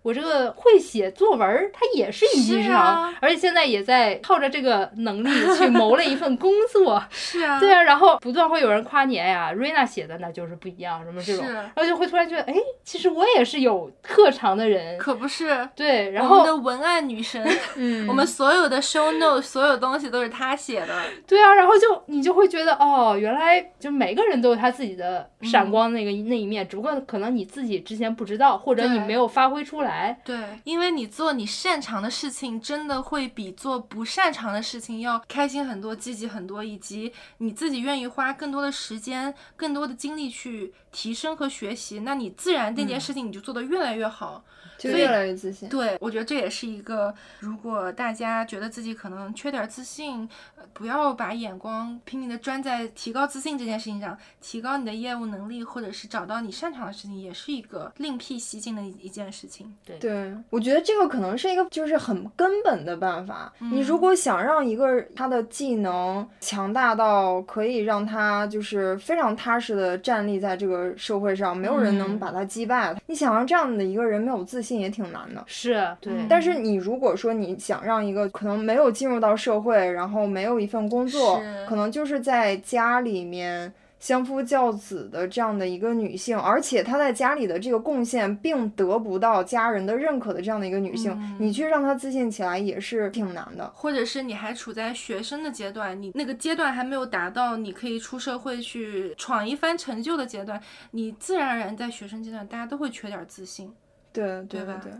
C: 我这个会写作文儿，它也是一技长，
B: 啊
C: 而且现在也在靠着这个能力去谋了一份工作。
B: 是啊，
C: 对啊，然后不断会有人夸你，哎呀，瑞娜写的那就是不一样，什么这种，然后就会突然觉得，哎，其实我也是有特长的人。
B: 可不是。
C: 对，然后
B: 我们的文案女神，
D: 嗯，
B: 我们所有的 show note，所有东西都是她写的。
C: 对啊，然后就你就会觉得，哦，原来就每个人都有他自己的闪光那个、那一面，只不过可能你自己之前不知道，或者你没有发挥出来。
B: 对，因为你做你擅长的事情，真的会比做不擅长的事情要开心很多、积极很多，以及你自己愿意花更多的时间、更多的精力去提升和学习，那你自然那件事情你就做得越来越好。
D: 就越来越自信。
B: 对，我觉得这也是一个，如果大家觉得自己可能缺点自信，呃不要把眼光拼命的专在提高自信这件事情上，提高你的业务能力，或者是找到你擅长的事情，也是一个另辟蹊径的一一件事情。
D: 对，对我觉得这个可能是一个就是很根本的办法。你如
B: 嗯
D: 果想让一个他的技能强大到可以让他就是非常踏实的站立在这个个社会上，没有人能
C: 嗯
D: 把他击败。你想让这样的一个人没有自信也挺难的。
C: 是对，
B: 嗯
D: 但是你如果说你想让一个可能没有进入到社会，然后没有一份工作，可能就是在家里面相夫教子的这样的一个女性，而且她在家里的这个贡献并得不到家人的认可的这样的一个女性，
B: 嗯
D: 你去让她自信起来也是挺难的。
B: 或者是你还处在学生的阶段，你那个阶段还没有达到你可以出社会去闯一番成就的阶段，你自然而然在学生阶段，大家都会缺点自信。
D: 对对
B: 对吧
D: 对。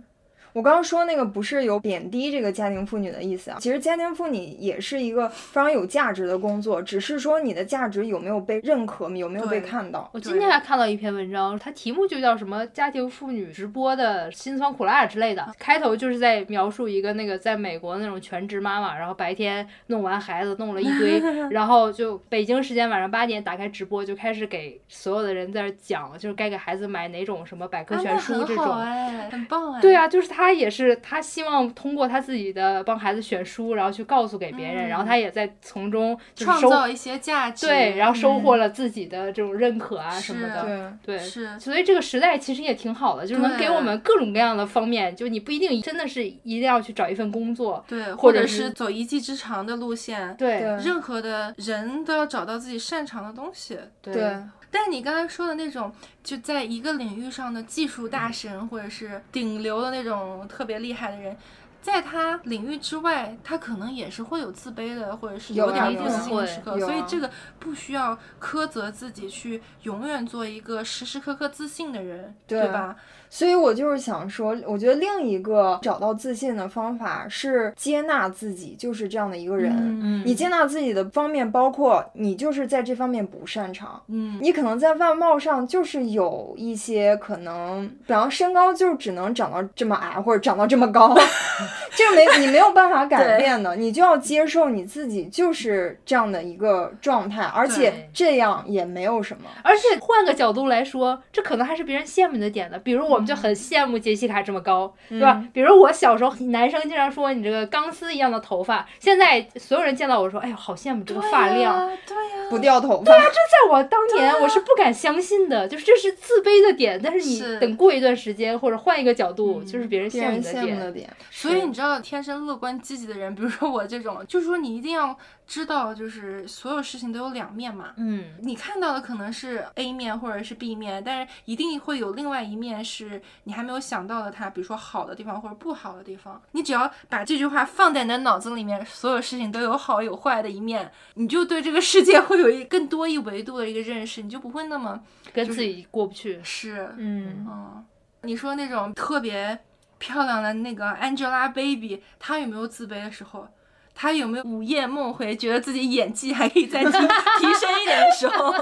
D: 我刚刚说那个不是有贬低这个家庭妇女的意思啊，其实家庭妇女也是一个非常有价值的工作，只是说你的价值有没有被认可，有没有被看到。
C: 我今天还看到一篇文章，它题目就叫什么“家庭妇女直播的辛酸苦辣”之类的。开头就是在描述一个那个在美国那种全职妈妈，然后白天弄完孩子弄了一堆，然后就北京时间晚上八点打开直播，就开始给所有的人在讲，就是该给孩子买哪种什么百科全书这
B: 啊、很好
C: 种。
B: 哎，很棒哎。
C: 对啊，就是他也是他希望通过他自己的帮孩子选书，然后去告诉给别人，然后他也在从中就是收
B: 创造一些价值。
C: 对，然后收获
B: 嗯
C: 了自己的这种认可啊什么的。
D: 对，
C: 对，
B: 是
C: 所以这个时代其实也挺好的，就是能给我们各种各样的方面，就你不一定真的是一定要去找一份工作，
B: 对，或者
C: 是
B: 是走一技之长的路线。
C: 对
D: 对
B: 任何的人都要找到自己擅长的东西。
C: 对
D: 对
B: 但是你刚才说的那种，就在一个领域上的技术大神，或者是顶流的那种特别厉害的人，在他领域之外，他可能也是会有自卑的，或者是
D: 有啊
B: 点不自信的时刻。所以这个不需要苛责自己去永远做一个时时刻刻自信的人，
D: 对
B: 吧？
D: 所以我就是想说，我觉得另一个找到自信的方法是接纳自己就是这样的一个人。
B: 嗯
D: 你接纳自己的方面包括你就是在这方面不擅长，
B: 嗯，
D: 你可能在外貌上就是有一些可能，比方身高就只能长到这么矮或者长到这么高，这个没你没有办法改变的，你就要接受你自己就是这样的一个状态，而且这样也没有什么。
C: 而且换个角度来说，这可能还是别人羡慕你的点的。比如我们就很羡慕杰西卡这么高，对吧？比如我小时候，男生经常说你这个钢丝一样的头发，现在所有人见到我说，哎呦，好羡慕这个发量。
B: 对呀、
D: 不掉头发，对呀，这
C: 在我当年，我是不敢相信的，就是这是自卑的点。但是你等过一段时间，或者换一个角度，
B: 嗯
C: 就是别人羡慕的点。
D: 羡慕的点。
B: 所以你知道，天生乐观积极的人，比如说我这种，就是说你一定要知道，就是所有事情都有两面嘛。
C: 嗯，
B: 你看到的可能是 A 面或者是 B 面，但是一定会有另外一面是你还没有想到的它，比如说好的地方或者不好的地方。你只要把这句话放在你的脑子里面，所有事情都有好有坏的一面，你就对这个世界会有一更多一维度的一个认识，你就不会那么
C: 跟自己过不去。
B: 是
D: 嗯，
B: 嗯，你说那种特别漂亮的那个 Angelababy，她有没有自卑的时候？她有没有午夜梦回，觉得自己演技还可以再提 提升一点的时候？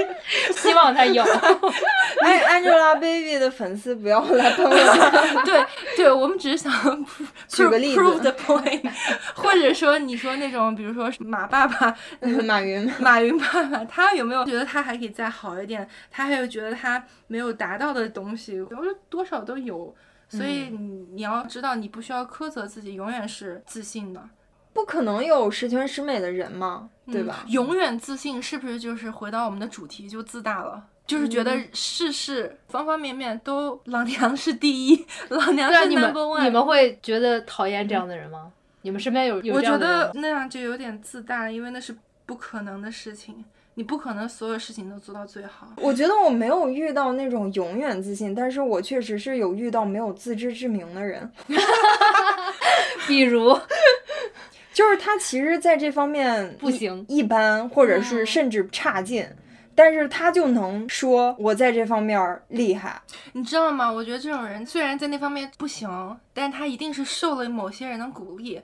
C: 希望他有。
D: 哎，Angelababy 的粉丝不要来喷我。
B: 对对，我们只是想 prove-
D: 举个例子
B: prove the point，或者说你说那种，比如说马爸爸、
D: 马云，
B: 马云爸爸，他有没有觉得他还可以再好一点？他还有觉得他没有达到的东西？我觉得多少都有。所以你你要知道，你不需要苛责自己，永远是自信的，
D: 不可能有十全十美的人嘛，对吧？
B: 嗯永远自信是不是就是回到我们的主题就自大了？就是觉
C: 嗯
B: 得事事方方面面都老娘是第一，老娘是 number one。
C: 你们会觉得讨厌这样的人吗？你们身边有有
B: 我觉
C: 这样的人吗？
B: 得那样就有点自大，因为那是不可能的事情，你不可能所有事情都做到最好。
D: 我觉得我没有遇到那种永远自信，但是我确实是有遇到没有自知之明的人，
C: 比如
D: 就是他其实在这方面
C: 不行
D: 一般，或者是
B: 嗯
D: 甚至差劲。但是他就能说我在这方面儿厉害，
B: 你知道吗？我觉得这种人虽然在那方面不行，但他一定是受了某些人的鼓励，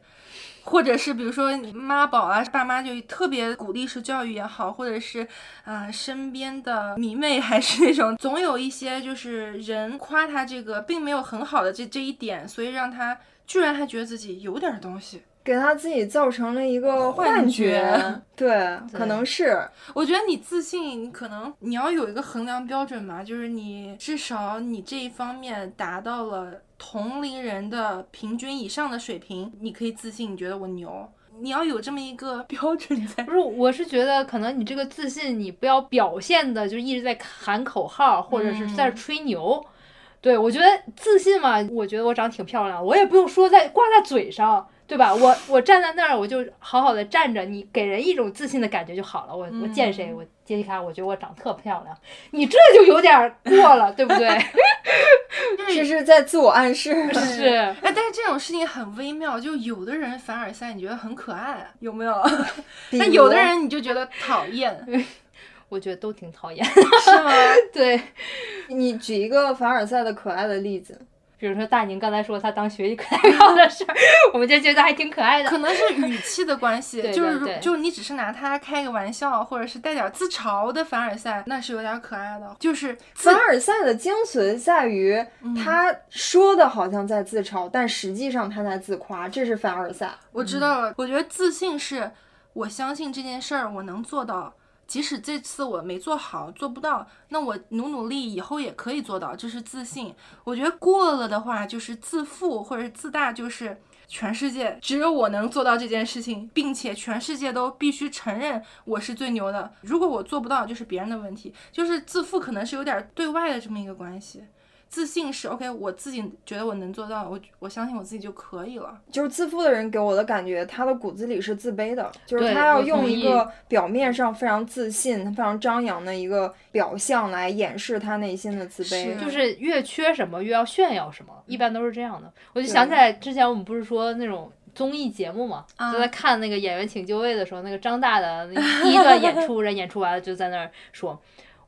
B: 或者是比如说你妈宝啊，爸妈就特别鼓励式教育也好，或者是啊、呃身边的迷妹还是那种，总有一些就是人夸他这个并没有很好的这这一点，所以让他居然还觉得自己有点东西。
D: 给他自己造成了一个
B: 幻
D: 幻
B: 觉
D: 对，可能是
B: 我觉得你自信，你可能你要有一个衡量标准嘛，就是你至少你这一方面达到了同龄人的平均以上的水平，你可以自信，你觉得我牛。你要有这么一个标准在
C: 不。是，我是觉得可能你这个自信，你不要表现的就一直在喊口号，或者是在
B: 嗯
C: 吹牛。对我觉得自信嘛，我觉得我长得挺漂亮，我也不用说在挂在嘴上，对吧？我我站在那儿，我就好好的站着，你给人一种自信的感觉就好了。我我见谁，
B: 嗯
C: 我杰西卡，我觉得我长得特漂亮，你这就有点儿过了，对不对？
D: 这是在自我暗示。
C: 是。
B: 哎，但是这种事情很微妙，就有的人凡尔赛，你觉得很可爱，有没有？
D: 比
B: 但有的人你就觉得讨厌，
C: 我觉得都挺讨厌。
B: 是吗？
C: 对，
D: 你举一个凡尔赛的可爱的例子，
C: 比如说大宁刚才说他当学习课代表的事儿，我们就觉得还挺可爱的。
B: 可能是语气的关系，
C: 对
B: 就是
C: 对对
B: 就你只是拿他开个玩笑，或者是带点自嘲的凡尔赛，那是有点可爱的。就是
D: 凡尔赛的精髓在于
B: 嗯
D: 他说的好像在自嘲，但实际上他在自夸，这是凡尔赛。
B: 我知道了，我觉得自信是我相信这件事儿我能做到，即使这次我没做好，做不到，那我努努力，以后也可以做到，这是自信。我觉得过了的话就是自负或者自大，就是。全世界只有我能做到这件事情，并且全世界都必须承认我是最牛的。如果我做不到，就是别人的问题。就是自负可能是有点对外的这么一个关系，自信是 OK，我自己觉得我能做到，我我相信我自己就可以了。
D: 就是自负的人给我的感觉，他的骨子里是自卑的，就是他要用一个表面上非常自信、非常张扬的一个表象来掩饰他内心的自卑。
B: 是
C: 就是越缺什么越要炫耀什么，一般都是这样的。我就想起来之前我们不是说那种综艺节目嘛，
B: 啊
C: 就在看那个《演员请就位》的时候，那个张大的那第一段演出，人演出完了就在那儿说。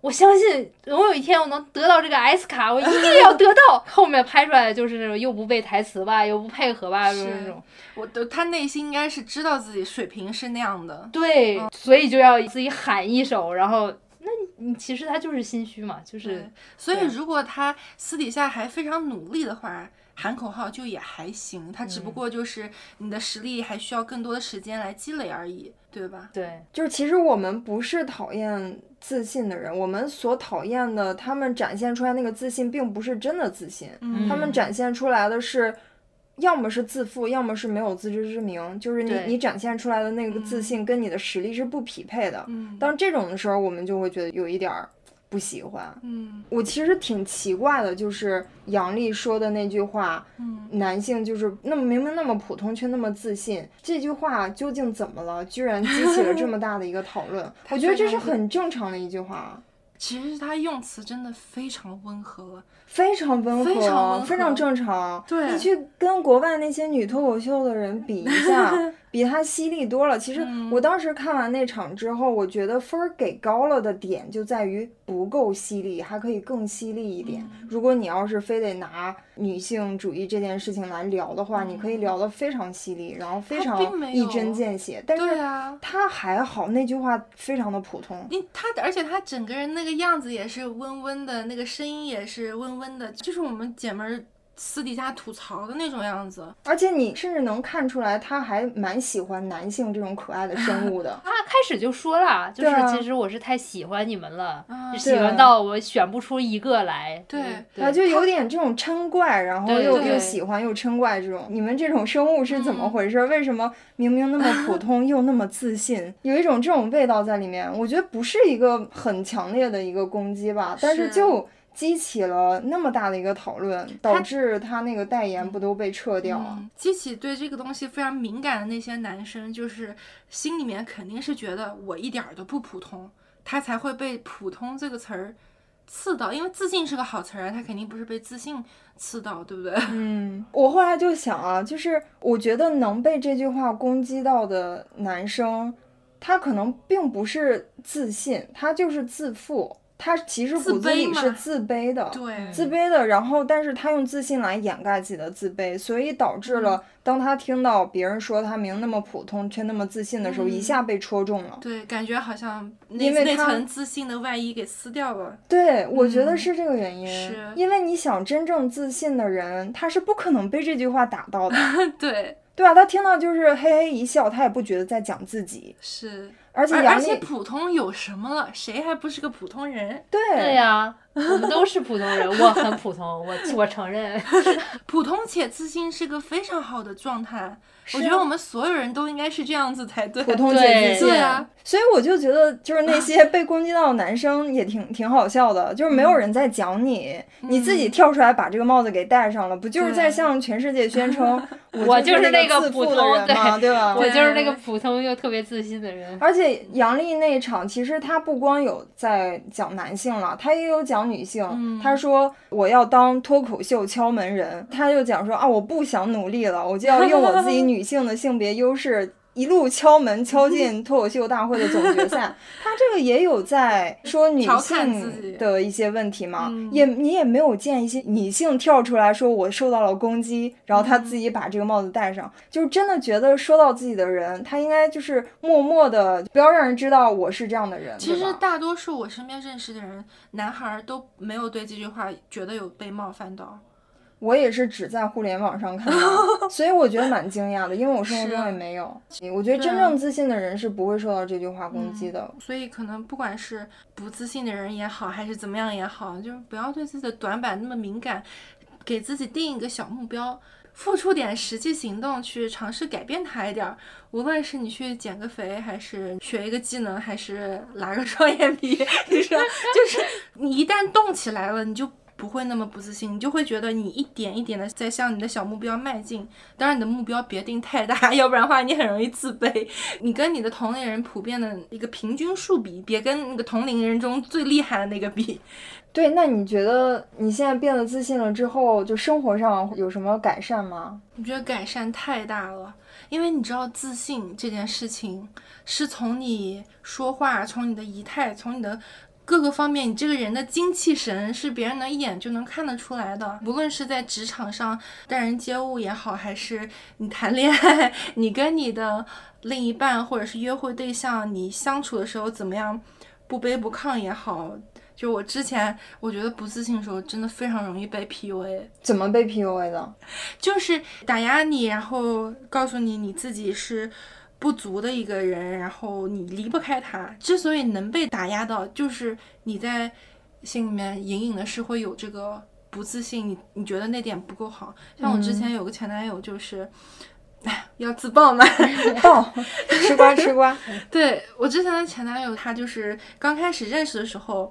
C: 我相信总有一天我能得到这个 S 卡，我一定要得到。后面拍出来的就是那种又不背台词吧，又不配合吧，就是那种。
B: 我的他内心应该是知道自己水平是那样的，
C: 对，所以就要自己喊一首，然后那你你其实他就是心虚嘛，就是，
B: 所以如果他私底下还非常努力的话，喊口号就也还行。他只不过就是你的实力还需要更多的时间来积累而已，对吧？
C: 对
D: 就是其实我们不是讨厌自信的人，我们所讨厌的，他们展现出来那个自信，并不是真的自信，
B: 嗯
D: 他们展现出来的是。要么是自负，要么是没有自知之明，就是你你展现出来的那个自信跟你的实力是不匹配的。
B: 嗯
D: 当这种的时候，我们就会觉得有一点儿不喜欢。
B: 嗯
D: 我其实挺奇怪的，就是杨笠说的那句话，
B: 嗯，
D: 男性就是那么明明那么普通，却那么自信，这句话究竟怎么了？居然激起了这么大的一个讨论。我觉得这是很正常的一句话，
B: 其实他用词真的非常温和，
D: 非常温和，
B: 非常温和
D: 非常正常。
B: 对
D: 你去跟国外那些女脱口秀的人比一下，比他犀利多了。其实
B: 嗯
D: 我当时看完那场之后，我觉得分儿给高了的点就在于不够犀利，还可以更犀利一点。
B: 嗯
D: 如果你要是非得拿女性主义这件事情来聊的话，你可以聊得非常犀利，然后非常一针见血。但是
B: 对啊。
D: 他还好，那句话非常的普通。
B: 你他，而且他整个人那个样子也是温温的，那个声音也是温温的，就是我们姐们儿私底下吐槽的那种样子。
D: 而且你甚至能看出来，他还蛮喜欢男性这种可爱的生 物的。
C: 他开始就说了，就是其实我是太喜欢你们了，
B: 啊
C: 就喜欢到我选不出一个来。
B: 对
C: 对
D: 啊，就有点这种嗔怪，然后又又喜欢又嗔怪这种，你们这种生物是怎么
B: 嗯
D: 回事？为什么明明那么普 通又那么自信？有一种这种味道在里面，我觉得不是一个很强烈的一个攻击吧，但是
B: 是
D: 就激起了那么大的一个讨论，导致他那个代言不都被撤掉了？
B: 嗯，激起对这个东西非常敏感的那些男生，就是心里面肯定是觉得我一点儿都不普通，他才会被“普通”这个词儿刺到，因为自信是个好词儿啊，他肯定不是被自信刺到，对不对？
D: 嗯，我后来就想啊，就是我觉得能被这句话攻击到的男生，他可能并不是自信，他就是自负，他其实骨子里是自卑的。
B: 对，
D: 自卑的，然后但是他用自信来掩盖自己的自卑，所以导致了当他听到别人说他明那么普通却那么自信的时候，一
B: 嗯
D: 下被戳中了。
B: 对，感觉好像
D: 因为他
B: 层自信的外衣给撕掉了。
D: 对，我觉得
B: 嗯
D: 是这个原因，
B: 是
D: 因为你想真正自信的人，他是不可能被这句话打到的。
B: 对，
D: 对吧，他听到就是嘿嘿一笑，他也不觉得在讲自己，
B: 是。
D: 而且
B: 而而且普通有什么了？谁还不是个普通人？
D: 对
C: 对呀、我们都是普通人，我很普通，我我承认。
B: 普通且自信是个非常好的状态。我觉得我们所有人都应该是这样子才对。
D: 普通且自信。
B: 对啊，
D: 所以我就觉得，就是那些被攻击到的男生也挺挺好笑的，就是没有人在讲你，你自己跳出来把这个帽子给戴上了，不就是在向全世界宣称
C: 我
D: 就
C: 就是那个普通
D: 人嘛，对吧？
C: 我就是那个普通又特别自信的人。
D: 而且杨笠那一场，其实他不光有在讲男性了，他也有讲女性。
B: 嗯
D: 他说我要当脱口秀敲门人，她就讲说啊，我不想努力了，我就要用我自己女性的性别优势。一路敲门敲进脱口秀大会的总决赛，他这个也有在说女性的一些问题嘛，
B: 嗯
D: 也你也没有见一些女性跳出来说我受到了攻击，然后她自己把这个帽子戴上，就是真的觉得说到自己的人，他应该就是默默的，不要让人知道我是这样的人。
B: 其实大多数我身边认识的人，男孩儿都没有对这句话觉得有被冒犯到。
D: 我也是只在互联网上看到，所以我觉得蛮惊讶的，因为我生活中也没有。我觉得真正自信的人是不会受到这句话攻击的。
B: 所以可能不管是不自信的人也好，还是怎么样也好，就是不要对自己的短板那么敏感，给自己定一个小目标。付出点实际行动去尝试改变它一点儿，无论是你去减个肥，还是学一个技能，还是拉个双眼皮，你说就是你一旦动起来了，你就不会那么不自信，你就会觉得你一点一点的在向你的小目标迈进。当然，你的目标别定太大，要不然的话你很容易自卑。你跟你的同龄人普遍的一个平均数比，别跟那个同龄人中最厉害的那个比。
D: 对，那你觉得你现在变得自信了之后，就生活上有什么改善吗？
B: 我觉得改善太大了，因为你知道，自信这件事情是从你说话、从你的仪态、从你的各个方面，你这个人的精气神是别人能一眼就能看得出来的。无论是在职场上待人接物也好，还是你谈恋爱，你跟你的另一半或者是约会对象，你相处的时候怎么样不卑不亢也好。就我之前，我觉得不自信的时候，真的非常容易被 PUA。
D: 怎么被 PUA 的？
B: 就是打压你，然后告诉你你自己是不足的一个人，然后你离不开他。之所以能被打压到，就是你在心里面隐隐的是会有这个不自信，你你觉得那点不够好。像我之前有个前男友，就是。哎，要自爆吗？
D: 爆，吃瓜吃瓜。
B: 对我之前的前男友，他就是刚开始认识的时候，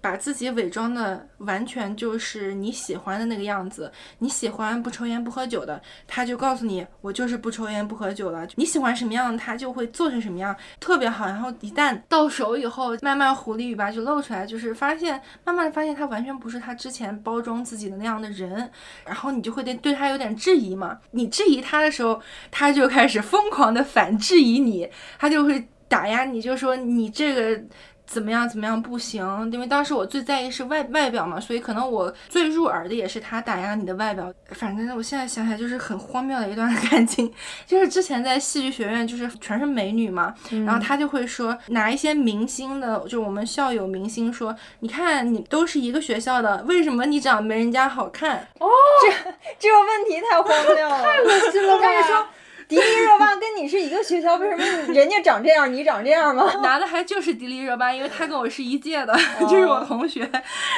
B: 把自己伪装的完全就是你喜欢的那个样子。你喜欢不抽烟不喝酒的，他就告诉你我就是不抽烟不喝酒了。你喜欢什么样，他就会做成什么样，特别好。然后一旦到手以后，慢慢狐狸尾巴就露出来，就是发现慢慢的发现他完全不是他之前包装自己的那样的人，然后你就会对对他有点质疑嘛。你质疑他的时候，他就开始疯狂的反质疑你，他就会打压你，就说你这个。怎么样？怎么样不行？因为当时我最在意是外外表嘛，所以可能我最入耳的也是他打压你的外表。反正我现在想起来就是很荒谬的一段 感情，就是之前在戏剧学院，就是全是美女嘛，然后他就会说拿一些明星的，就我们校友明星说，你看你都是一个学校的，为什么你长得没人家好看？
D: 哦这这个问题太荒谬了，太恶
C: 心了吧
D: 他是说，迪丽热巴跟你是一个学校，为什么人家长这样，你长这样吗？
B: 拿的还就是迪丽热巴，因为她跟我是一届的，就是我同学。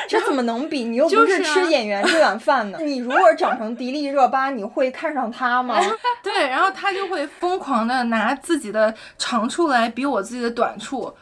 D: 这怎么能比？你又不
B: 就是啊
D: 吃演员这碗饭呢。你如果长成迪丽热巴，你会看上她吗？
B: 对，然后他就会疯狂的拿自己的长处来比我自己的短处。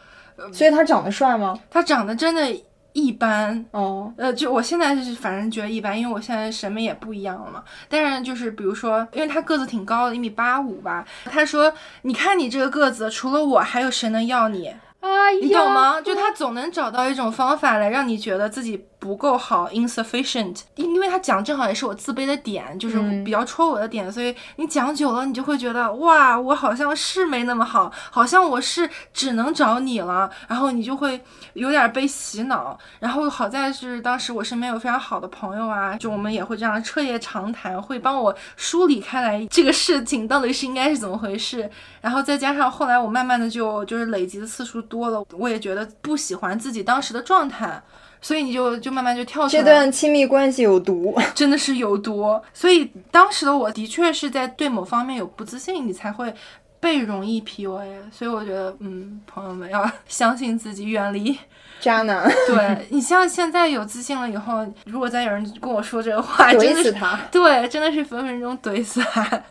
D: 所以他长得帅吗？
B: 他长得真的一般，
D: 哦，
B: 呃，就我现在是反正觉得一般，因为我现在审美也不一样了嘛。但是就是比如说，因为他个子挺高的，一米八五吧，他说：“你看你这个个子，除了我，还有谁能要你？
C: 哎，
B: 你懂吗？就他总能找到一种方法来让你觉得自己不够好，insufficient。因因为他讲正好也是我自卑的点，就是
D: 嗯
B: 比较戳我的点，所以你讲久了，你就会觉得哇，我好像是没那么好，好像我是只能找你了，然后你就会有点被洗脑。然后好在是当时我身边有非常好的朋友啊，就我们也会这样彻夜长谈，会帮我梳理开来这个事情到底是应该是怎么回事。然后再加上后来我慢慢的就就是累积的次数多了，我也觉得不喜欢自己当时的状态，所以你就就慢慢就跳出来
D: 这。段亲密关系有毒。
B: 真的是有毒，所以当时的我的确是在对某方面有不自信，你才会被容易 PUA，所以我觉得，嗯，朋友们要相信自己，远离。
D: 渣男，
B: 对 你像现在有自信了以后，如果再有人跟我说这个话，真的是
D: 他。
B: 对，真的是分分钟怼死他。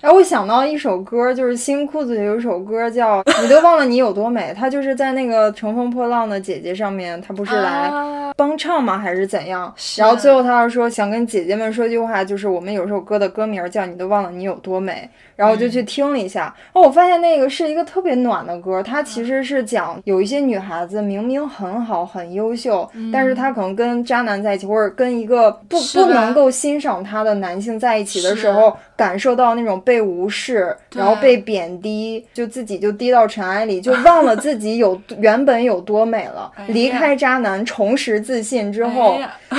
D: 然后我想到一首歌，就是新裤子有一首歌叫《你都忘了你有多美》，他就是在那个《乘风破浪的姐姐》上面，他不是来
B: 啊
D: 帮唱吗？还是怎样？然后最后他要说想跟姐姐们说句话，就是我们有首歌的歌名叫《你都忘了你有多美》，然后我就去听了一下，哦，我发现那个是一个特别暖的歌，它其实是讲有一些女孩子明明很好很优秀，但是她可能跟渣男在一起，或者跟一个不不能够欣赏她的男性在一起的时候，感受到那种被无视，然后被贬低，就自己就低到尘埃里，就忘了自己有 原本有多美了
B: 哎。
D: 离开渣男，重拾自信之后，
B: 哎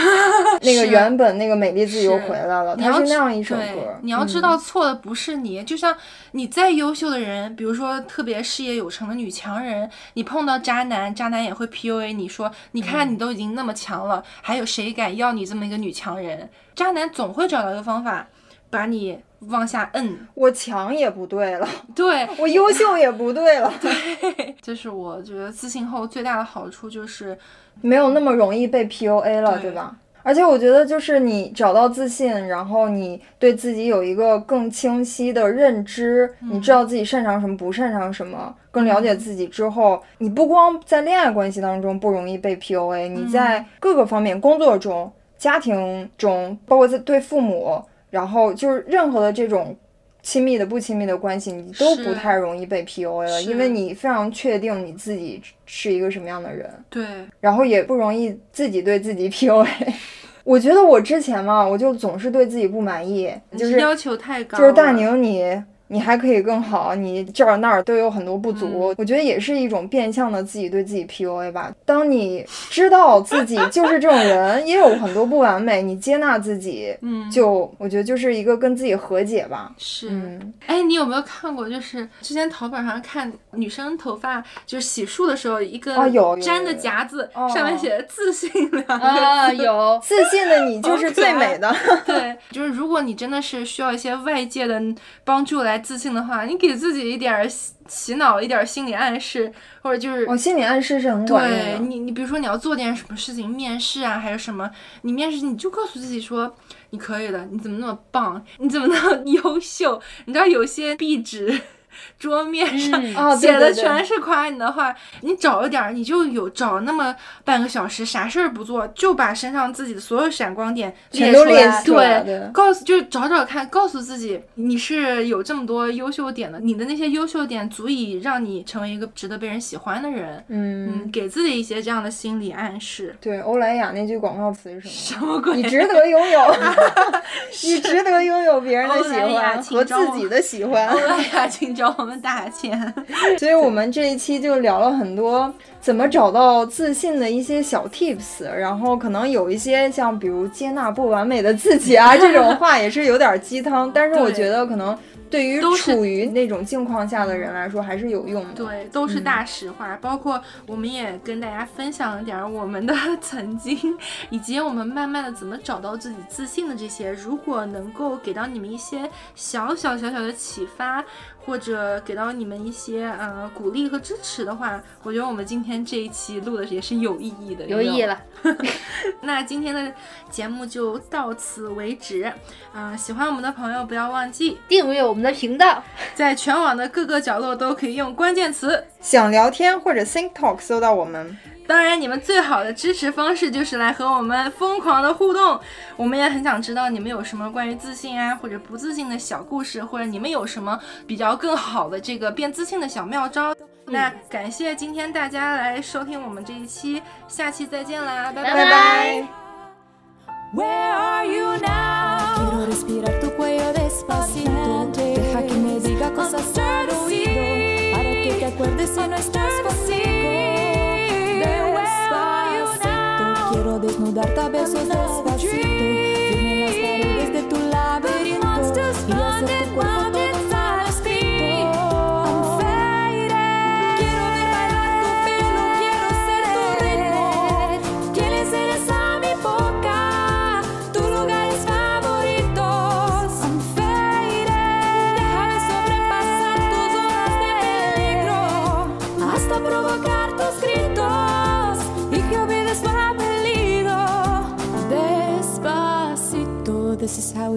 D: 那个原本那个美丽自己又回来了。它是那样一首歌，
B: 你要知
D: 嗯
B: 道错的不是你，就像你再优秀的人，比如说特别事业有成的女强人，你碰到渣男，渣男也会 PUA 你说，你
D: 嗯
B: 看你都已经那么强了，还有谁敢要你这么一个女强人？渣男总会找到一个方法把你往下摁。
D: 我强也不对了，
B: 对，
D: 我优秀也不对了，
B: 对，就是我觉得自信后最大的好处，就是
D: 没有那么容易被 PUA 了，
B: 对
D: 对吧？而且我觉得，就是你找到自信，然后你对自己有一个更清晰的认知，你知道自己擅长什么，不擅长什么，更了解自己之后，你不光在恋爱关系当中不容易被 PUA，你在各个方面，工作中、家庭中，包括在对父母，然后就是任何的这种亲密的、不亲密的关系，你都不太容易被 PUA 了，因为你非常确定你自己是一个什么样的人。
B: 对，
D: 然后也不容易自己对自己 PUA。我觉得我之前嘛，我就总是对自己不满意，就是
B: 要求太高，
D: 就是大宁你。你还可以更好，你这儿那儿都有很多不足，我觉得也是一种变相的自己对自己 PUA 吧。当你知道自己就是这种人，也有很多不完美，你接纳自己，
B: 嗯，
D: 就我觉得就是一个跟自己和解吧。
B: 是，
D: 嗯，
B: 哎，你有没有看过？就是之前淘宝上看女生头发就是洗漱的时候，一个
D: 啊有有
B: 粘的夹子，
D: 哦
B: 上面写着“自信”两个字。
C: 啊，有
D: 自信的你就是最美的。
B: 对，就是如果你真的是需要一些外界的帮助来自信的话，你给自己一点儿洗洗脑，一点儿心理暗示，或者就是
D: 我心理暗示是很管用的。
B: 对你，你比如说你要做点什么事情，面试啊，还是什么，你面试你就告诉自己说你可以的，你怎么那么棒，你怎么那么优秀？你知道有些壁纸。桌面上写的全是夸你的话，你找一点儿，你就有找那么半个小时，啥事儿不做，就把身上自己的所有闪光点
D: 全都
B: 列出来，
D: 出来
B: 对，
D: 对
B: 告诉就是找找看，告诉自己你是有这么多优秀点的，你的那些优秀点足以让你成为一个值得被人喜欢的人。
D: 嗯，
B: 嗯，给自己一些这样的心理暗示。
D: 对，欧莱雅那句广告词是什么？
B: 什么鬼？
D: 你值得拥有，你值得拥有别人的喜欢和自己的喜欢
B: 欧。莱雅，请找我们打钱。
D: 所以我们这一期就聊了很多怎么找到自信的一些小 tips，然后可能有一些像比如接纳不完美的自己啊 这种话也是有点鸡汤，但是我觉得可能对于处于那种境况下的人来说还是有用的。
B: 对，都是大实话。包括我们也跟大家分享了点儿我们的曾经，以及我们慢慢的怎么找到自己自信的这些。如果能够给到你们一些小小小小的启发，或者给到你们一些呃鼓励和支持的话，我觉得我们今天这一期录的也是有意义的，
C: 有意义
B: 了。
C: 了。
B: 那今天的节目就到此为止。啊、喜欢我们的朋友不要忘记，
C: 订阅我们的频道，
B: 在全网的各个角落都可以用关键词。
D: 想聊天或者 Think Talk 搜到我们，
B: 当然，你们最好的支持方式就是来和我们疯狂的互动。我们也很想知道你们有什么关于自信啊，或者不自信的小故事，或者你们有什么比较更好的这个变自信的小妙招。那感谢今天大家来收听我们这一期，下期再见啦，拜
C: 拜。
E: Desnudar cabezas despacito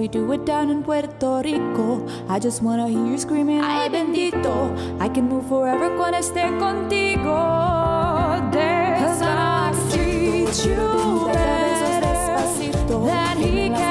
E: we do it down in Puerto Rico. I just wanna hear you screaming, ay bendito. I can move forever cuando esté contigo. Cause I treat you better than he can.